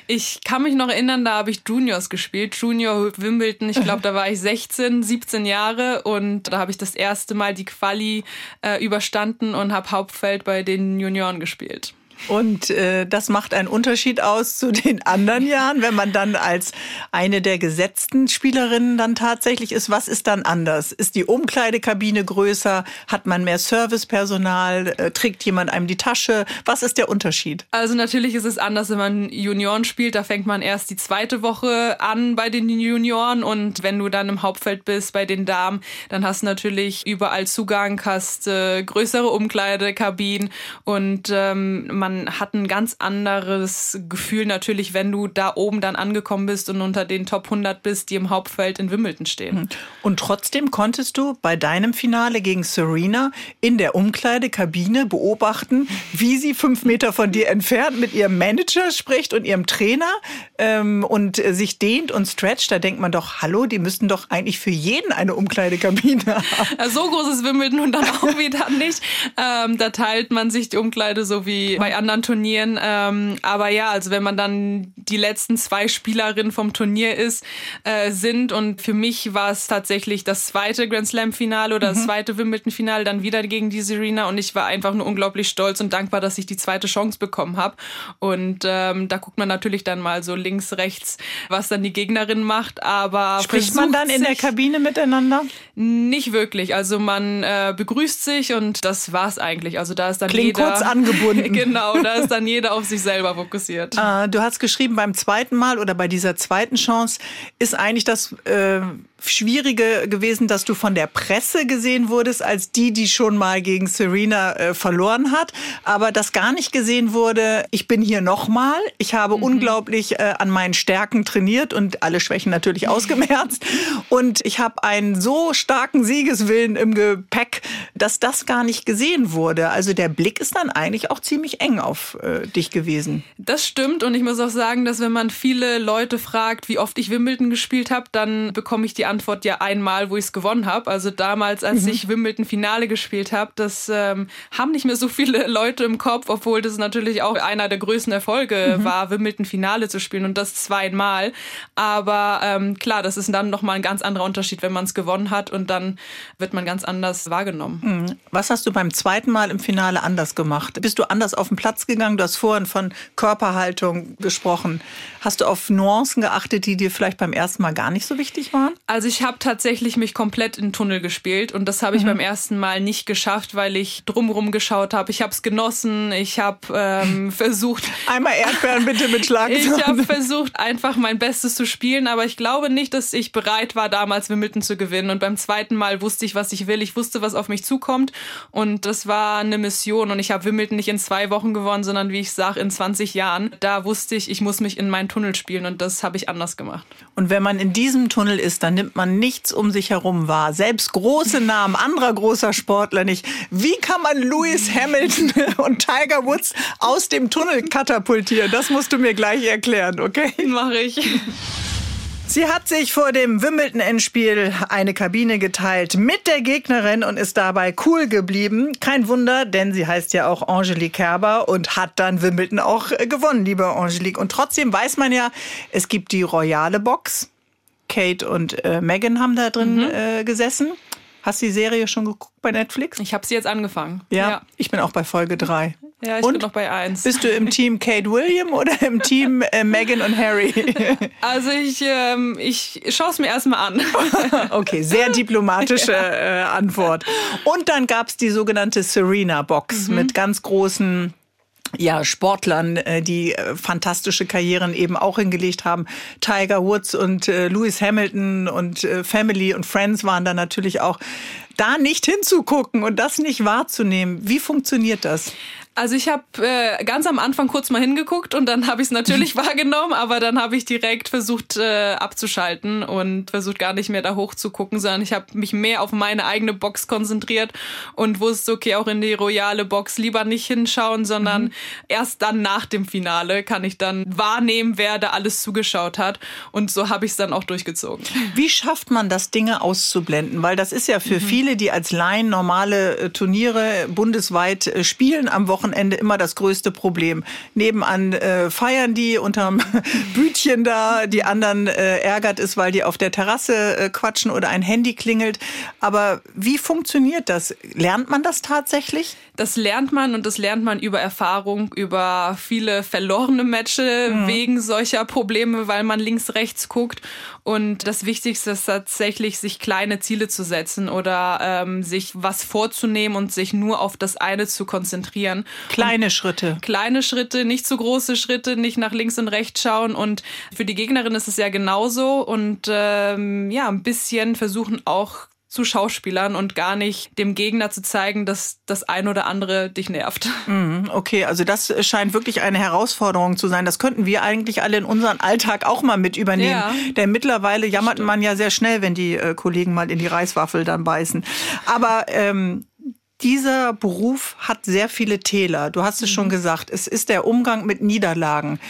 Ich kann mich noch erinnern, da habe ich Juniors gespielt, Junior Wimbledon. Ich glaube, da war ich 16, 17 Jahre und da habe ich das erste Mal die Quali äh, überstanden und habe Hauptfeld bei den Junioren gespielt. Und äh, das macht einen Unterschied aus zu den anderen Jahren, wenn man dann als eine der gesetzten Spielerinnen dann tatsächlich ist. Was ist dann anders? Ist die Umkleidekabine größer? Hat man mehr Servicepersonal? Äh, trägt jemand einem die Tasche? Was ist der Unterschied? Also natürlich ist es anders, wenn man Junioren spielt. Da fängt man erst die zweite Woche an bei den Junioren und wenn du dann im Hauptfeld bist bei den Damen, dann hast du natürlich überall Zugang, hast äh, größere Umkleidekabinen und ähm, man hat ein ganz anderes Gefühl natürlich, wenn du da oben dann angekommen bist und unter den Top 100 bist, die im Hauptfeld in Wimbledon stehen. Und trotzdem konntest du bei deinem Finale gegen Serena in der Umkleidekabine beobachten, wie sie fünf Meter von dir entfernt mit ihrem Manager spricht und ihrem Trainer ähm, und äh, sich dehnt und stretcht. Da denkt man doch, hallo, die müssten doch eigentlich für jeden eine Umkleidekabine haben. So groß ist Wimbledon und dann auch wieder nicht. Ähm, da teilt man sich die Umkleide so wie bei anderen Turnieren. Ähm, aber ja, also wenn man dann die letzten zwei Spielerinnen vom Turnier ist, äh, sind und für mich war es tatsächlich das zweite Grand Slam Finale oder das zweite Wimbledon Finale dann wieder gegen die Serena und ich war einfach nur unglaublich stolz und dankbar, dass ich die zweite Chance bekommen habe. Und ähm, da guckt man natürlich dann mal so links, rechts, was dann die Gegnerin macht. Aber Spricht man dann in der Kabine miteinander? Nicht wirklich. Also man äh, begrüßt sich und das war's eigentlich. Also da ist dann Klingt jeder kurz angebunden. genau, da ist dann jeder auf sich selber fokussiert. Äh, Du hast geschrieben, beim zweiten Mal oder bei dieser zweiten Chance ist eigentlich das äh, Schwierige gewesen, dass du von der Presse gesehen wurdest als die, die schon mal gegen Serena äh, verloren hat, aber das gar nicht gesehen wurde, ich bin hier nochmal, ich habe unglaublich äh, an meinen Stärken trainiert und alle Schwächen natürlich ausgemerzt und ich habe einen so starken Siegeswillen im Gepäck, dass das gar nicht gesehen wurde. Also der Blick ist dann eigentlich auch ziemlich eng auf äh, dich gewesen. Das stimmt und ich muss auch sagen, dass wenn man viele Leute fragt, wie oft ich Wimbledon gespielt habe, dann bekomme ich die Antwort ja einmal, wo ich es gewonnen habe. Also damals, als Mhm. ich Wimbledon Finale gespielt habe, das ähm, haben nicht mehr so viele Leute im Kopf, obwohl das natürlich auch einer der größten Erfolge Mhm. war, Wimbledon Finale zu spielen und das zweimal. Aber ähm, klar, das ist dann nochmal ein ganz anderer Unterschied, wenn man es gewonnen hat und dann wird man ganz anders wahrgenommen. Was hast du beim zweiten Mal im Finale anders gemacht? Bist du anders auf den Platz gegangen? Du hast vorhin von Körperhaltung gesprochen. Hast du auf Nuancen geachtet, die dir vielleicht beim ersten Mal gar nicht so wichtig waren? Also ich habe tatsächlich mich komplett in den Tunnel gespielt und das habe ich beim ersten Mal nicht geschafft, weil ich drumrum geschaut habe. Ich habe es genossen, ich habe ähm, versucht, Einmal Erdbeeren bitte mit Schlagsahne. ich habe versucht einfach mein Bestes zu spielen, aber ich glaube nicht, dass ich bereit war damals Wimbledon zu gewinnen und beim zweiten Mal wusste ich, was ich will. Ich wusste, was auf mich zukommt und das war eine Mission und ich habe Wimbledon nicht in zwei Wochen gewonnen, sondern wie ich sage in 20 Jahren. Da wusste ich, ich muss mich in meinen Tunnel spielen und das habe ich anders gemacht. Und wenn man in diesem Tunnel ist, dann nimmt man nichts um sich herum wahr. Selbst große Namen anderer großer Sportler nicht. Wie kann man Lewis Hamilton und Tiger Woods aus dem Tunnel katapultieren? Das musst du mir gleich erklären, okay? Mache ich. Sie hat sich vor dem Wimbledon-Endspiel eine Kabine geteilt mit der Gegnerin und ist dabei cool geblieben. Kein Wunder, denn sie heißt ja auch Angelique Kerber und hat dann Wimbledon auch gewonnen, liebe Angelique. Und trotzdem weiß man ja, es gibt die royale Box. Kate und äh, Meghan haben da drin mhm. äh, gesessen. Hast du die Serie schon geguckt bei Netflix? Ich habe sie jetzt angefangen. Ja, ja, ich bin auch bei Folge 3. Ja, ich und bin noch bei eins. Bist du im Team Kate William oder im Team äh, Meghan und Harry? Also ich, ähm, ich schaue es mir erstmal an. okay, sehr diplomatische ja. äh, Antwort. Und dann gab es die sogenannte Serena-Box mhm. mit ganz großen ja, Sportlern, äh, die äh, fantastische Karrieren eben auch hingelegt haben. Tiger Woods und äh, Lewis Hamilton und Family und Friends waren da natürlich auch. Da nicht hinzugucken und das nicht wahrzunehmen, wie funktioniert das? Also ich habe äh, ganz am Anfang kurz mal hingeguckt und dann habe ich es natürlich wahrgenommen, aber dann habe ich direkt versucht äh, abzuschalten und versucht gar nicht mehr da hoch zu gucken, sondern ich habe mich mehr auf meine eigene Box konzentriert und wusste, okay, auch in die royale Box lieber nicht hinschauen, sondern mhm. erst dann nach dem Finale kann ich dann wahrnehmen, wer da alles zugeschaut hat und so habe ich es dann auch durchgezogen. Wie schafft man das, Dinge auszublenden? Weil das ist ja für mhm. viele, die als Laien normale äh, Turniere bundesweit äh, spielen am Wochenende, Wochenende immer das größte Problem. Nebenan äh, feiern die unterm Bütchen da, die anderen äh, ärgert es, weil die auf der Terrasse äh, quatschen oder ein Handy klingelt. Aber wie funktioniert das? Lernt man das tatsächlich? Das lernt man und das lernt man über Erfahrung, über viele verlorene Matches mhm. wegen solcher Probleme, weil man links, rechts guckt. Und das Wichtigste ist tatsächlich, sich kleine Ziele zu setzen oder ähm, sich was vorzunehmen und sich nur auf das eine zu konzentrieren. Kleine und Schritte. Kleine Schritte, nicht zu große Schritte, nicht nach links und rechts schauen. Und für die Gegnerin ist es ja genauso. Und ähm, ja, ein bisschen versuchen auch zu Schauspielern und gar nicht dem Gegner zu zeigen, dass das ein oder andere dich nervt. Mhm, okay, also das scheint wirklich eine Herausforderung zu sein. Das könnten wir eigentlich alle in unseren Alltag auch mal mit übernehmen. Ja. Denn mittlerweile jammert Stimmt. man ja sehr schnell, wenn die äh, Kollegen mal in die Reiswaffel dann beißen. Aber ähm, dieser Beruf hat sehr viele Täler. Du hast es mhm. schon gesagt. Es ist der Umgang mit Niederlagen.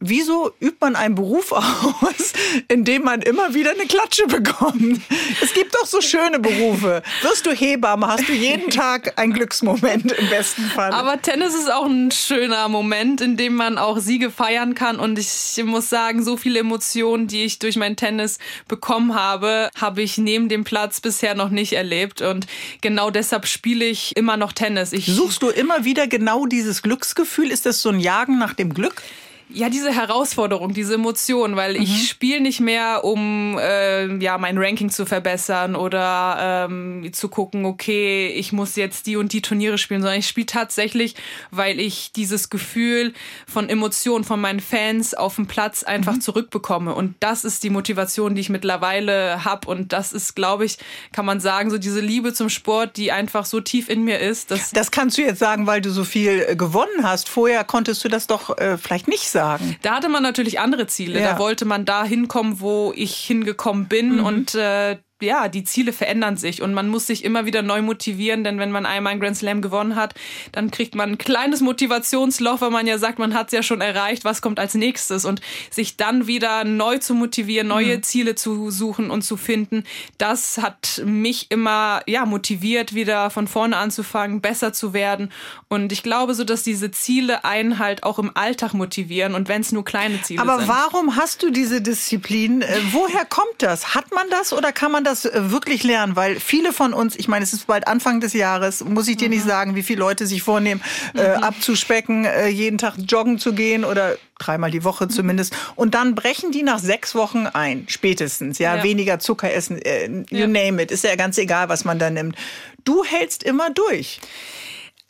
Wieso übt man einen Beruf aus, in dem man immer wieder eine Klatsche bekommt? Es gibt doch so schöne Berufe. Wirst du Hebamme, hast du jeden Tag einen Glücksmoment im besten Fall. Aber Tennis ist auch ein schöner Moment, in dem man auch Siege feiern kann. Und ich muss sagen, so viele Emotionen, die ich durch mein Tennis bekommen habe, habe ich neben dem Platz bisher noch nicht erlebt. Und genau deshalb spiele ich immer noch Tennis. Ich Suchst du immer wieder genau dieses Glücksgefühl? Ist das so ein Jagen nach dem Glück? Ja, diese Herausforderung, diese Emotion, weil mhm. ich spiele nicht mehr, um äh, ja mein Ranking zu verbessern oder ähm, zu gucken, okay, ich muss jetzt die und die Turniere spielen, sondern ich spiele tatsächlich, weil ich dieses Gefühl von Emotion von meinen Fans auf dem Platz einfach mhm. zurückbekomme. Und das ist die Motivation, die ich mittlerweile habe. Und das ist, glaube ich, kann man sagen, so diese Liebe zum Sport, die einfach so tief in mir ist. Dass das kannst du jetzt sagen, weil du so viel äh, gewonnen hast. Vorher konntest du das doch äh, vielleicht nicht sagen. Da hatte man natürlich andere Ziele. Ja. Da wollte man da hinkommen, wo ich hingekommen bin. Mhm. Und äh, ja, die Ziele verändern sich und man muss sich immer wieder neu motivieren, denn wenn man einmal einen Grand Slam gewonnen hat, dann kriegt man ein kleines Motivationsloch, weil man ja sagt, man hat es ja schon erreicht, was kommt als nächstes und sich dann wieder neu zu motivieren, neue mhm. Ziele zu suchen und zu finden, das hat mich immer ja motiviert, wieder von vorne anzufangen, besser zu werden und ich glaube so, dass diese Ziele einen halt auch im Alltag motivieren und wenn es nur kleine Ziele Aber sind. Aber warum hast du diese Disziplin? Äh, woher kommt das? Hat man das oder kann man das äh, wirklich lernen? Weil viele von uns, ich meine, es ist bald Anfang des Jahres, muss ich dir mhm. nicht sagen, wie viele Leute sich vornehmen, äh, mhm. abzuspecken, äh, jeden Tag joggen zu gehen oder dreimal die Woche zumindest. Und dann brechen die nach sechs Wochen ein, spätestens. Ja, ja. weniger Zucker essen, äh, you ja. name it. Ist ja ganz egal, was man da nimmt. Du hältst immer durch.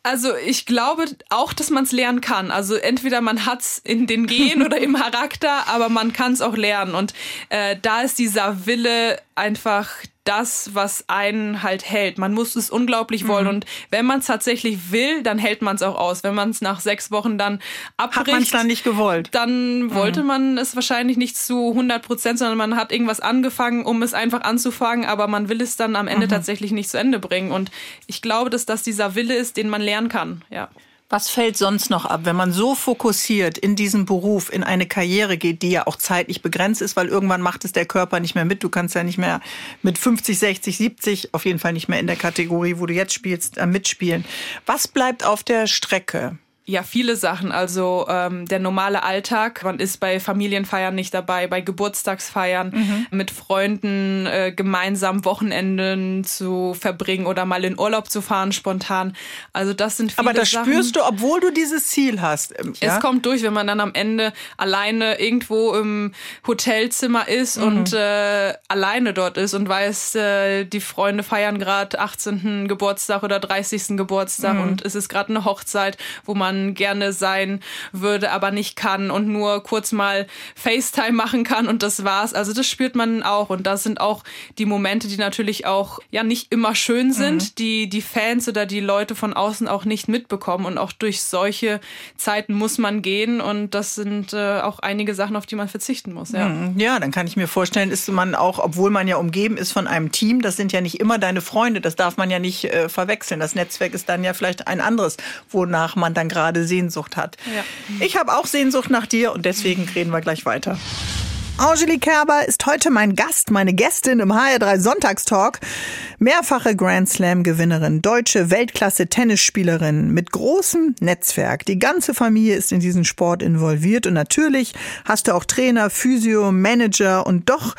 Also ich glaube auch, dass man es lernen kann. Also entweder man hat es in den Gen oder im Charakter, aber man kann es auch lernen. Und äh, da ist dieser Wille einfach das, was einen halt hält. Man muss es unglaublich wollen. Mhm. Und wenn man es tatsächlich will, dann hält man es auch aus. Wenn man es nach sechs Wochen dann abbricht. Hat man es dann nicht gewollt? Dann mhm. wollte man es wahrscheinlich nicht zu 100 Prozent, sondern man hat irgendwas angefangen, um es einfach anzufangen, aber man will es dann am Ende mhm. tatsächlich nicht zu Ende bringen. Und ich glaube, dass das dieser Wille ist, den man lernen kann. Ja. Was fällt sonst noch ab, wenn man so fokussiert in diesen Beruf, in eine Karriere geht, die ja auch zeitlich begrenzt ist, weil irgendwann macht es der Körper nicht mehr mit. Du kannst ja nicht mehr mit 50, 60, 70, auf jeden Fall nicht mehr in der Kategorie, wo du jetzt spielst, äh, mitspielen. Was bleibt auf der Strecke? Ja, viele Sachen. Also ähm, der normale Alltag. Man ist bei Familienfeiern nicht dabei, bei Geburtstagsfeiern mhm. mit Freunden äh, gemeinsam Wochenenden zu verbringen oder mal in Urlaub zu fahren spontan. Also das sind viele Aber das Sachen. spürst du, obwohl du dieses Ziel hast. Ähm, ja? Es kommt durch, wenn man dann am Ende alleine irgendwo im Hotelzimmer ist mhm. und äh, alleine dort ist und weiß, äh, die Freunde feiern gerade 18. Geburtstag oder 30. Geburtstag mhm. und es ist gerade eine Hochzeit, wo man man gerne sein würde, aber nicht kann und nur kurz mal FaceTime machen kann und das war's. Also das spürt man auch und das sind auch die Momente, die natürlich auch ja nicht immer schön sind, mhm. die die Fans oder die Leute von außen auch nicht mitbekommen und auch durch solche Zeiten muss man gehen und das sind äh, auch einige Sachen, auf die man verzichten muss. Ja. Mhm. ja, dann kann ich mir vorstellen, ist man auch, obwohl man ja umgeben ist von einem Team, das sind ja nicht immer deine Freunde, das darf man ja nicht äh, verwechseln. Das Netzwerk ist dann ja vielleicht ein anderes, wonach man dann gerade gerade Sehnsucht hat. Ja. Ich habe auch Sehnsucht nach dir und deswegen reden wir gleich weiter. Angelique Kerber ist heute mein Gast, meine Gästin im HR3 Sonntagstalk. Mehrfache Grand Slam Gewinnerin, deutsche Weltklasse Tennisspielerin mit großem Netzwerk. Die ganze Familie ist in diesen Sport involviert und natürlich hast du auch Trainer, Physio, Manager und doch,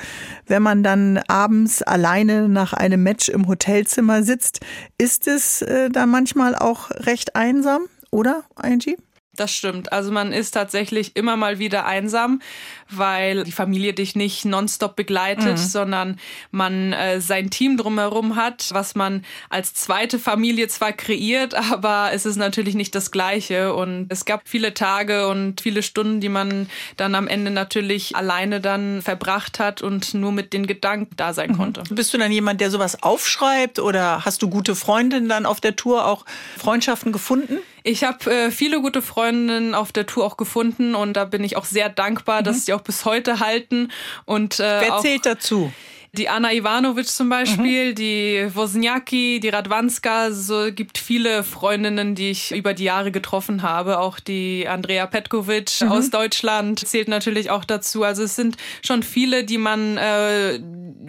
wenn man dann abends alleine nach einem Match im Hotelzimmer sitzt, ist es äh, da manchmal auch recht einsam? Oder, Angie? Das stimmt. Also man ist tatsächlich immer mal wieder einsam, weil die Familie dich nicht nonstop begleitet, mhm. sondern man äh, sein Team drumherum hat, was man als zweite Familie zwar kreiert, aber es ist natürlich nicht das Gleiche. Und es gab viele Tage und viele Stunden, die man dann am Ende natürlich alleine dann verbracht hat und nur mit den Gedanken da sein mhm. konnte. Bist du dann jemand, der sowas aufschreibt oder hast du gute Freundinnen dann auf der Tour auch Freundschaften gefunden? Ich habe äh, viele gute Freundinnen auf der Tour auch gefunden und da bin ich auch sehr dankbar, mhm. dass sie auch bis heute halten. Und, äh, Wer zählt dazu? Die Anna Ivanovic zum Beispiel, mhm. die Wozniacki, die Radwanska, so gibt viele Freundinnen, die ich über die Jahre getroffen habe. Auch die Andrea Petkovic mhm. aus Deutschland zählt natürlich auch dazu. Also es sind schon viele, die man äh,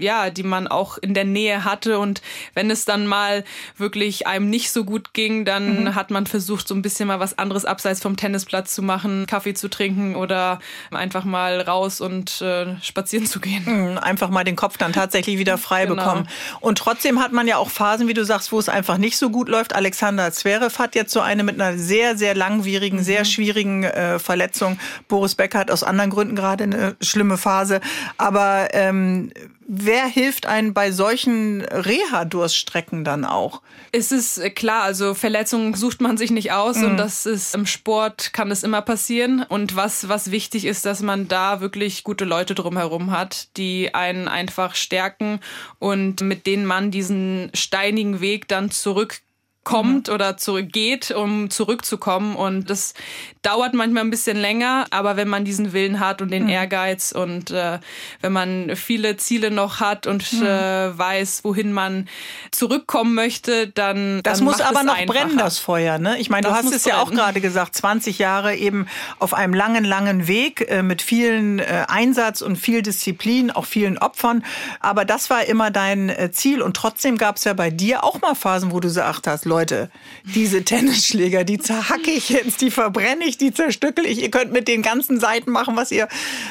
ja, die man auch in der Nähe hatte und wenn es dann mal wirklich einem nicht so gut ging, dann mhm. hat man versucht, so ein bisschen mal was anderes abseits vom Tennisplatz zu machen, Kaffee zu trinken oder einfach mal raus und äh, spazieren zu gehen. Mhm, einfach mal den Kopf dann tatsächlich wieder frei genau. bekommen. Und trotzdem hat man ja auch Phasen, wie du sagst, wo es einfach nicht so gut läuft. Alexander Zverev hat jetzt so eine mit einer sehr, sehr langwierigen, mhm. sehr schwierigen äh, Verletzung. Boris Becker hat aus anderen Gründen gerade eine schlimme Phase. Aber ähm, wer hilft einem bei solchen Reha-Durststrecken dann auch? Es ist äh, klar, also Verletzungen sucht man sich nicht aus mhm. und das ist im Sport kann es immer passieren. Und was, was wichtig ist, dass man da wirklich gute Leute drumherum hat, die einen einfach stärken und mit denen man diesen steinigen Weg dann zurück kommt mhm. oder zurückgeht, um zurückzukommen. Und das dauert manchmal ein bisschen länger, aber wenn man diesen Willen hat und den mhm. Ehrgeiz und äh, wenn man viele Ziele noch hat und mhm. äh, weiß, wohin man zurückkommen möchte, dann das dann muss aber noch einfacher. brennen, das Feuer. Ne? Ich meine, du hast es brennen. ja auch gerade gesagt, 20 Jahre eben auf einem langen, langen Weg äh, mit vielen äh, Einsatz und viel Disziplin, auch vielen Opfern. Aber das war immer dein äh, Ziel und trotzdem gab es ja bei dir auch mal Phasen, wo du gesagt hast, Leute, diese Tennisschläger, die zerhacke ich jetzt, die verbrenne ich, die zerstückel ich. Ihr könnt mit den ganzen Seiten machen, was ihr,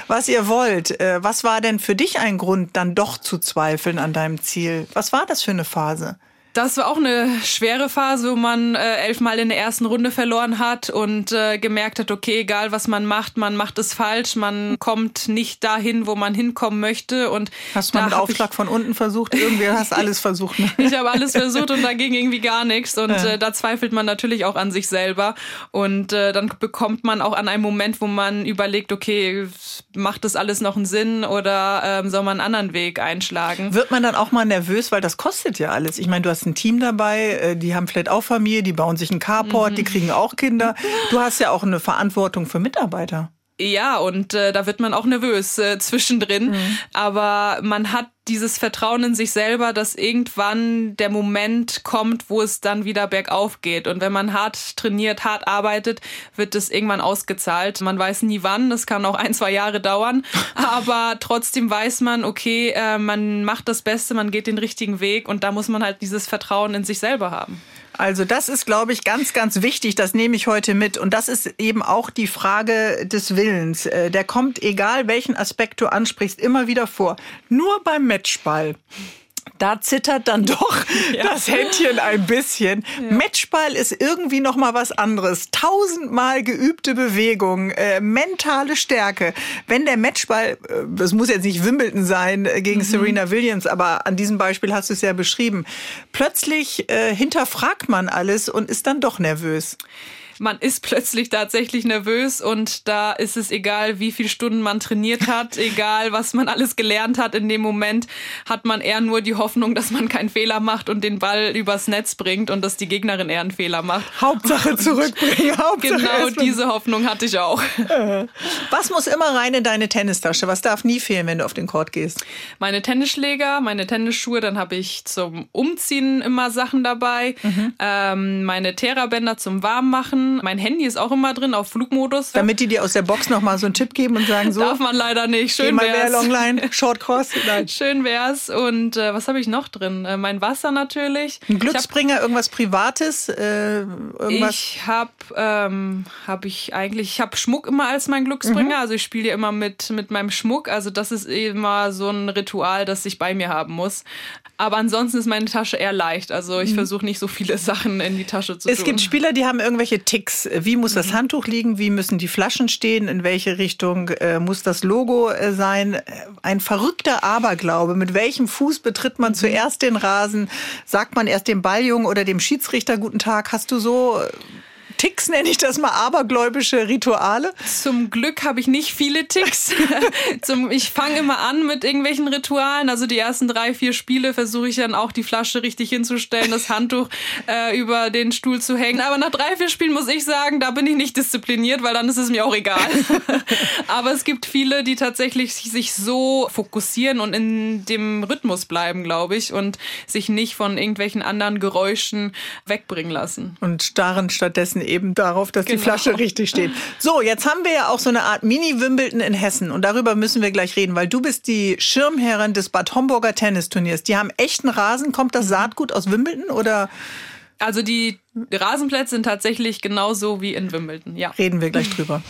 was ihr wollt. Äh, was war denn für dich ein Grund, dann doch zu zweifeln an deinem Ziel? Was war das für eine Phase? Das war auch eine schwere Phase, wo man äh, elfmal in der ersten Runde verloren hat und äh, gemerkt hat, okay, egal was man macht, man macht es falsch, man kommt nicht dahin, wo man hinkommen möchte. Und hast du mal mit Aufschlag von unten versucht? Irgendwie hast alles versucht. Ne? ich habe alles versucht und da ging irgendwie gar nichts. Und ja. äh, da zweifelt man natürlich auch an sich selber. Und äh, dann bekommt man auch an einem Moment, wo man überlegt, okay, macht das alles noch einen Sinn oder ähm, soll man einen anderen Weg einschlagen? Wird man dann auch mal nervös, weil das kostet ja alles. Ich meine, du hast ein Team dabei, äh, die haben vielleicht auch Familie, die bauen sich einen Carport, mhm. die kriegen auch Kinder. Du hast ja auch eine Verantwortung für Mitarbeiter. Ja, und äh, da wird man auch nervös äh, zwischendrin. Mhm. Aber man hat dieses Vertrauen in sich selber, dass irgendwann der Moment kommt, wo es dann wieder bergauf geht. Und wenn man hart trainiert, hart arbeitet, wird es irgendwann ausgezahlt. Man weiß nie wann, das kann auch ein, zwei Jahre dauern. Aber trotzdem weiß man, okay, äh, man macht das Beste, man geht den richtigen Weg und da muss man halt dieses Vertrauen in sich selber haben. Also das ist, glaube ich, ganz, ganz wichtig. Das nehme ich heute mit. Und das ist eben auch die Frage des Willens. Äh, der kommt, egal welchen Aspekt du ansprichst, immer wieder vor. Nur beim Matchball da zittert dann doch ja. das Händchen ein bisschen. Ja. Matchball ist irgendwie noch mal was anderes. Tausendmal geübte Bewegung, äh, mentale Stärke. Wenn der Matchball, äh, das muss jetzt nicht Wimbledon sein äh, gegen mhm. Serena Williams, aber an diesem Beispiel hast du es ja beschrieben, plötzlich äh, hinterfragt man alles und ist dann doch nervös man ist plötzlich tatsächlich nervös und da ist es egal, wie viele Stunden man trainiert hat, egal was man alles gelernt hat. In dem Moment hat man eher nur die Hoffnung, dass man keinen Fehler macht und den Ball übers Netz bringt und dass die Gegnerin eher einen Fehler macht. Hauptsache zurückbringen. Hauptsache genau diese Hoffnung hatte ich auch. Was muss immer rein in deine Tennistasche? Was darf nie fehlen, wenn du auf den Court gehst? Meine Tennisschläger, meine Tennisschuhe, dann habe ich zum Umziehen immer Sachen dabei. Mhm. Ähm, meine Therabänder zum Warmmachen mein Handy ist auch immer drin auf Flugmodus. Damit die dir aus der Box nochmal so einen Tipp geben und sagen so. Darf man leider nicht. Schön mal wär's. Longline, Short Cross. Nein. Schön wär's. Und äh, was habe ich noch drin? Äh, mein Wasser natürlich. Ein Glücksbringer, hab, irgendwas Privates? Äh, irgendwas? Ich habe ähm, hab ich eigentlich, ich habe Schmuck immer als mein Glücksbringer. Mhm. Also ich spiele ja immer mit, mit meinem Schmuck. Also das ist immer so ein Ritual, das ich bei mir haben muss. Aber ansonsten ist meine Tasche eher leicht. Also ich mhm. versuche nicht so viele Sachen in die Tasche zu es tun. Es gibt Spieler, die haben irgendwelche Ticks. Wie muss das mhm. Handtuch liegen? Wie müssen die Flaschen stehen? In welche Richtung äh, muss das Logo äh, sein? Ein verrückter Aberglaube. Mit welchem Fuß betritt man mhm. zuerst den Rasen? Sagt man erst dem Balljungen oder dem Schiedsrichter guten Tag? Hast du so Ticks, nenne ich das mal, abergläubische Rituale? Zum Glück habe ich nicht viele Ticks. Zum, ich fange immer an mit irgendwelchen Ritualen. Also die ersten drei, vier Spiele versuche ich dann auch die Flasche richtig hinzustellen, das Handtuch äh, über den Stuhl zu hängen. Aber nach drei, vier Spielen muss ich sagen, da bin ich nicht diszipliniert, weil dann ist es mir auch egal. Aber es gibt viele, die tatsächlich sich so fokussieren und in dem Rhythmus bleiben, glaube ich, und sich nicht von irgendwelchen anderen Geräuschen wegbringen lassen. Und starren stattdessen eben darauf, dass genau. die Flasche richtig steht. So, jetzt haben wir ja auch so eine Art Mini-Wimbledon in Hessen und darüber müssen wir gleich reden, weil du bist die Schirmherrin des Bad Homburger Tennisturniers. Die haben echten Rasen. Kommt das Saatgut aus Wimbledon oder? Also die Rasenplätze sind tatsächlich genauso wie in Wimbledon, ja. Reden wir gleich drüber.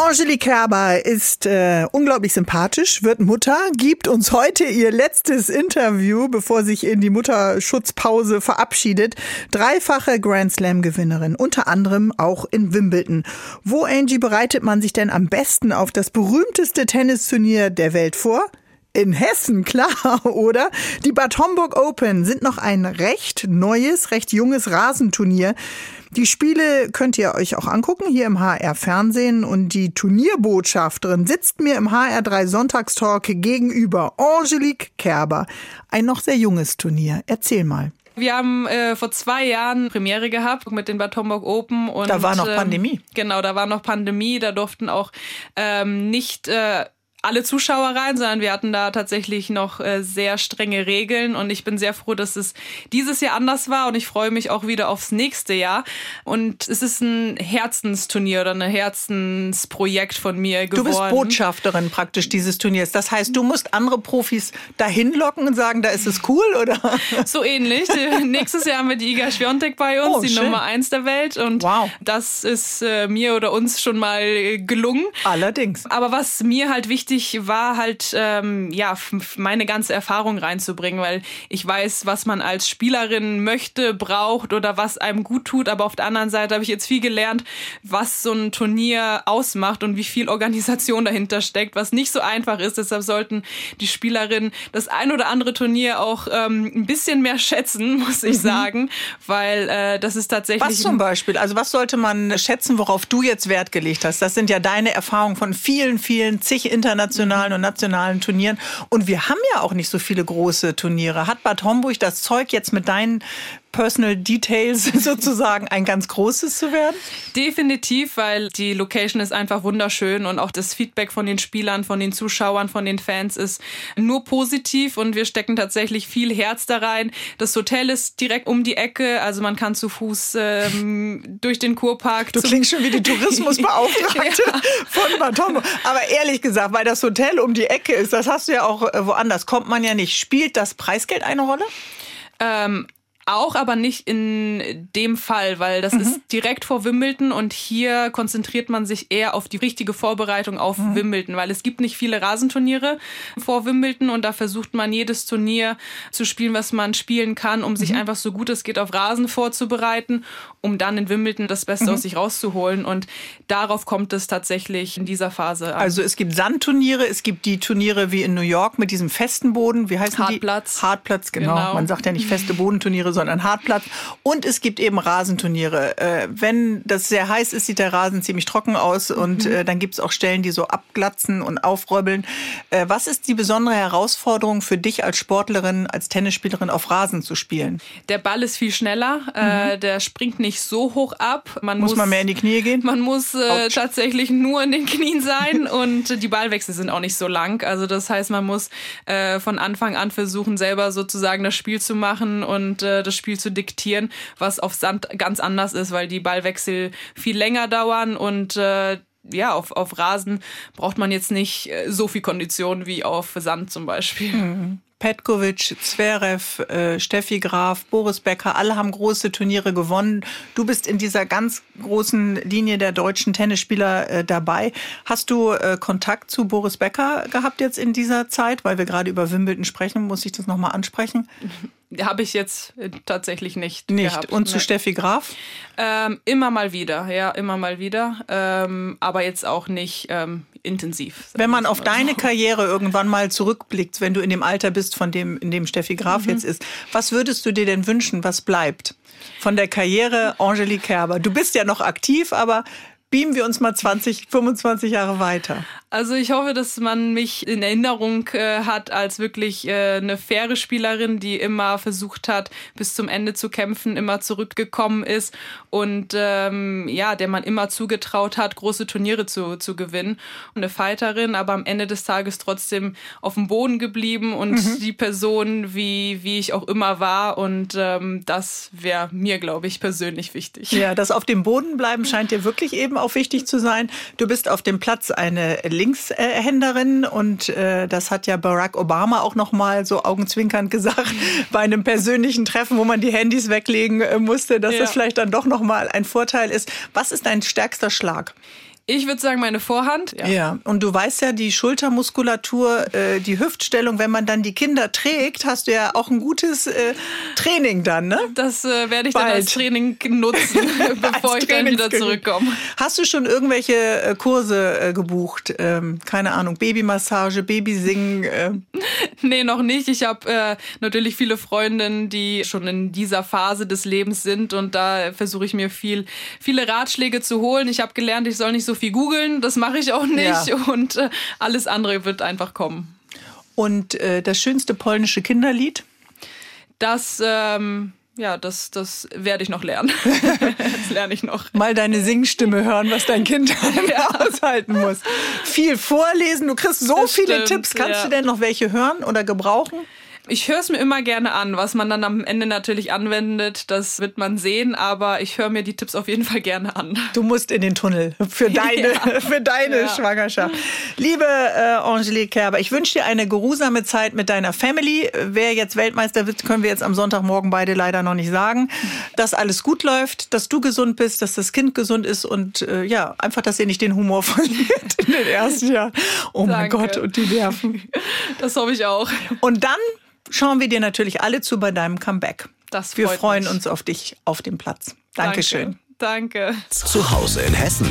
Angelique Kerber ist äh, unglaublich sympathisch, wird Mutter, gibt uns heute ihr letztes Interview, bevor sich in die Mutterschutzpause verabschiedet. Dreifache Grand Slam-Gewinnerin, unter anderem auch in Wimbledon. Wo, Angie, bereitet man sich denn am besten auf das berühmteste Tennisturnier der Welt vor? In Hessen, klar, oder? Die Bad Homburg Open sind noch ein recht neues, recht junges Rasenturnier. Die Spiele könnt ihr euch auch angucken hier im HR Fernsehen und die Turnierbotschafterin sitzt mir im HR3 Sonntagstalk gegenüber. Angelique Kerber. Ein noch sehr junges Turnier. Erzähl mal. Wir haben äh, vor zwei Jahren Premiere gehabt mit den Bad Homburg Open. Und, da war noch ähm, Pandemie. Ähm, genau, da war noch Pandemie. Da durften auch ähm, nicht äh, alle Zuschauer rein, sondern wir hatten da tatsächlich noch äh, sehr strenge Regeln und ich bin sehr froh, dass es dieses Jahr anders war und ich freue mich auch wieder aufs nächste Jahr. Und es ist ein Herzensturnier oder ein Herzensprojekt von mir geworden. Du bist Botschafterin praktisch dieses Turniers. Das heißt, du musst andere Profis dahin locken und sagen, da ist es cool, oder? So ähnlich. Nächstes Jahr haben wir die Iga Schwiontek bei uns, oh, die schön. Nummer eins der Welt und wow. das ist äh, mir oder uns schon mal gelungen. Allerdings. Aber was mir halt wichtig wichtig war halt, ähm, ja, meine ganze Erfahrung reinzubringen, weil ich weiß, was man als Spielerin möchte, braucht oder was einem gut tut. Aber auf der anderen Seite habe ich jetzt viel gelernt, was so ein Turnier ausmacht und wie viel Organisation dahinter steckt, was nicht so einfach ist. Deshalb sollten die Spielerinnen das ein oder andere Turnier auch ähm, ein bisschen mehr schätzen, muss ich mhm. sagen, weil äh, das ist tatsächlich. Was zum Beispiel? Also was sollte man schätzen, worauf du jetzt Wert gelegt hast? Das sind ja deine Erfahrungen von vielen, vielen zig internationalen internationalen und nationalen Turnieren. Und wir haben ja auch nicht so viele große Turniere. Hat Bad Homburg das Zeug jetzt mit deinen Personal Details sozusagen ein ganz großes zu werden? Definitiv, weil die Location ist einfach wunderschön und auch das Feedback von den Spielern, von den Zuschauern, von den Fans ist nur positiv und wir stecken tatsächlich viel Herz da rein. Das Hotel ist direkt um die Ecke, also man kann zu Fuß ähm, durch den Kurpark. Du klingst schon wie die Tourismusbeauftragte ja. von Bad Aber ehrlich gesagt, weil das Hotel um die Ecke ist, das hast du ja auch äh, woanders, kommt man ja nicht. Spielt das Preisgeld eine Rolle? Ähm, auch, aber nicht in dem Fall, weil das mhm. ist direkt vor Wimbledon und hier konzentriert man sich eher auf die richtige Vorbereitung auf mhm. Wimbledon, weil es gibt nicht viele Rasenturniere vor Wimbledon und da versucht man jedes Turnier zu spielen, was man spielen kann, um sich mhm. einfach so gut es geht auf Rasen vorzubereiten, um dann in Wimbledon das Beste mhm. aus sich rauszuholen und darauf kommt es tatsächlich in dieser Phase an. Also es gibt Sandturniere, es gibt die Turniere wie in New York mit diesem festen Boden, wie heißen Hartplatz. die? Hartplatz, genau. genau. Man sagt ja nicht feste Bodenturniere, sondern Hartplatz. Und es gibt eben Rasenturniere. Äh, wenn das sehr heiß ist, sieht der Rasen ziemlich trocken aus und mhm. äh, dann gibt es auch Stellen, die so abglatzen und aufröbbeln. Äh, was ist die besondere Herausforderung für dich als Sportlerin, als Tennisspielerin auf Rasen zu spielen? Der Ball ist viel schneller, äh, mhm. der springt nicht so hoch ab. Man muss, muss man mehr in die Knie gehen? Man muss äh, tatsächlich nur in den Knien sein und die Ballwechsel sind auch nicht so lang. Also das heißt, man muss äh, von Anfang an versuchen, selber sozusagen das Spiel zu machen und äh, das Spiel zu diktieren, was auf Sand ganz anders ist, weil die Ballwechsel viel länger dauern und äh, ja, auf, auf Rasen braucht man jetzt nicht äh, so viel Kondition wie auf Sand zum Beispiel. Mhm. Petkovic, Zverev, äh, Steffi Graf, Boris Becker, alle haben große Turniere gewonnen. Du bist in dieser ganz großen Linie der deutschen Tennisspieler äh, dabei. Hast du Kontakt zu Boris Becker gehabt jetzt in dieser Zeit? Weil wir gerade über Wimbledon sprechen, muss ich das nochmal ansprechen. Habe ich jetzt äh, tatsächlich nicht. Nicht. Gehabt. Und zu nee. Steffi Graf? Ähm, immer mal wieder, ja, immer mal wieder. Ähm, aber jetzt auch nicht ähm, intensiv. Wenn man auf deine Karriere irgendwann mal zurückblickt, wenn du in dem Alter bist, von dem, in dem Steffi Graf mhm. jetzt ist, was würdest du dir denn wünschen, was bleibt? Von der Karriere Angelique Kerber. Du bist ja noch aktiv, aber beamen wir uns mal 20, 25 Jahre weiter. Also ich hoffe, dass man mich in Erinnerung äh, hat als wirklich äh, eine faire Spielerin, die immer versucht hat, bis zum Ende zu kämpfen, immer zurückgekommen ist und ähm, ja, der man immer zugetraut hat, große Turniere zu, zu gewinnen. Und eine Fighterin, aber am Ende des Tages trotzdem auf dem Boden geblieben und mhm. die Person, wie, wie ich auch immer war. Und ähm, das wäre mir, glaube ich, persönlich wichtig. Ja, das auf dem Boden bleiben scheint dir wirklich eben auch wichtig zu sein. Du bist auf dem Platz eine Linkshänderin und äh, das hat ja Barack Obama auch noch mal so augenzwinkernd gesagt bei einem persönlichen Treffen, wo man die Handys weglegen äh, musste, dass ja. das vielleicht dann doch noch mal ein Vorteil ist. Was ist dein stärkster Schlag? Ich würde sagen, meine Vorhand. Ja. ja, und du weißt ja, die Schultermuskulatur, äh, die Hüftstellung, wenn man dann die Kinder trägt, hast du ja auch ein gutes äh, Training dann, ne? Das äh, werde ich Bald. dann als Training nutzen, bevor ich dann wieder zurückkomme. Hast du schon irgendwelche äh, Kurse äh, gebucht? Ähm, keine Ahnung, Babymassage, Babysingen? Äh? nee, noch nicht. Ich habe äh, natürlich viele Freundinnen, die schon in dieser Phase des Lebens sind und da versuche ich mir viel, viele Ratschläge zu holen. Ich habe gelernt, ich soll nicht so viel googeln, das mache ich auch nicht. Ja. Und äh, alles andere wird einfach kommen. Und äh, das schönste polnische Kinderlied? Das, ähm, ja, das, das werde ich noch lernen. das lerne ich noch. Mal deine Singstimme hören, was dein Kind ja. aushalten muss. Viel vorlesen, du kriegst so das viele stimmt, Tipps. Kannst ja. du denn noch welche hören oder gebrauchen? Ich höre es mir immer gerne an. Was man dann am Ende natürlich anwendet, das wird man sehen, aber ich höre mir die Tipps auf jeden Fall gerne an. Du musst in den Tunnel für deine, ja. für deine ja. Schwangerschaft. Liebe äh, Angelique Kerber, ich wünsche dir eine geruhsame Zeit mit deiner Family. Wer jetzt Weltmeister wird, können wir jetzt am Sonntagmorgen beide leider noch nicht sagen. Dass alles gut läuft, dass du gesund bist, dass das Kind gesund ist und äh, ja, einfach, dass ihr nicht den Humor verliert in den ersten Jahren. Oh Danke. mein Gott, und die Nerven. Das hoffe ich auch. Und dann schauen wir dir natürlich alle zu bei deinem Comeback. Das wir freuen mich. uns auf dich auf dem Platz. Dankeschön. Danke. Danke. Zu Hause in Hessen.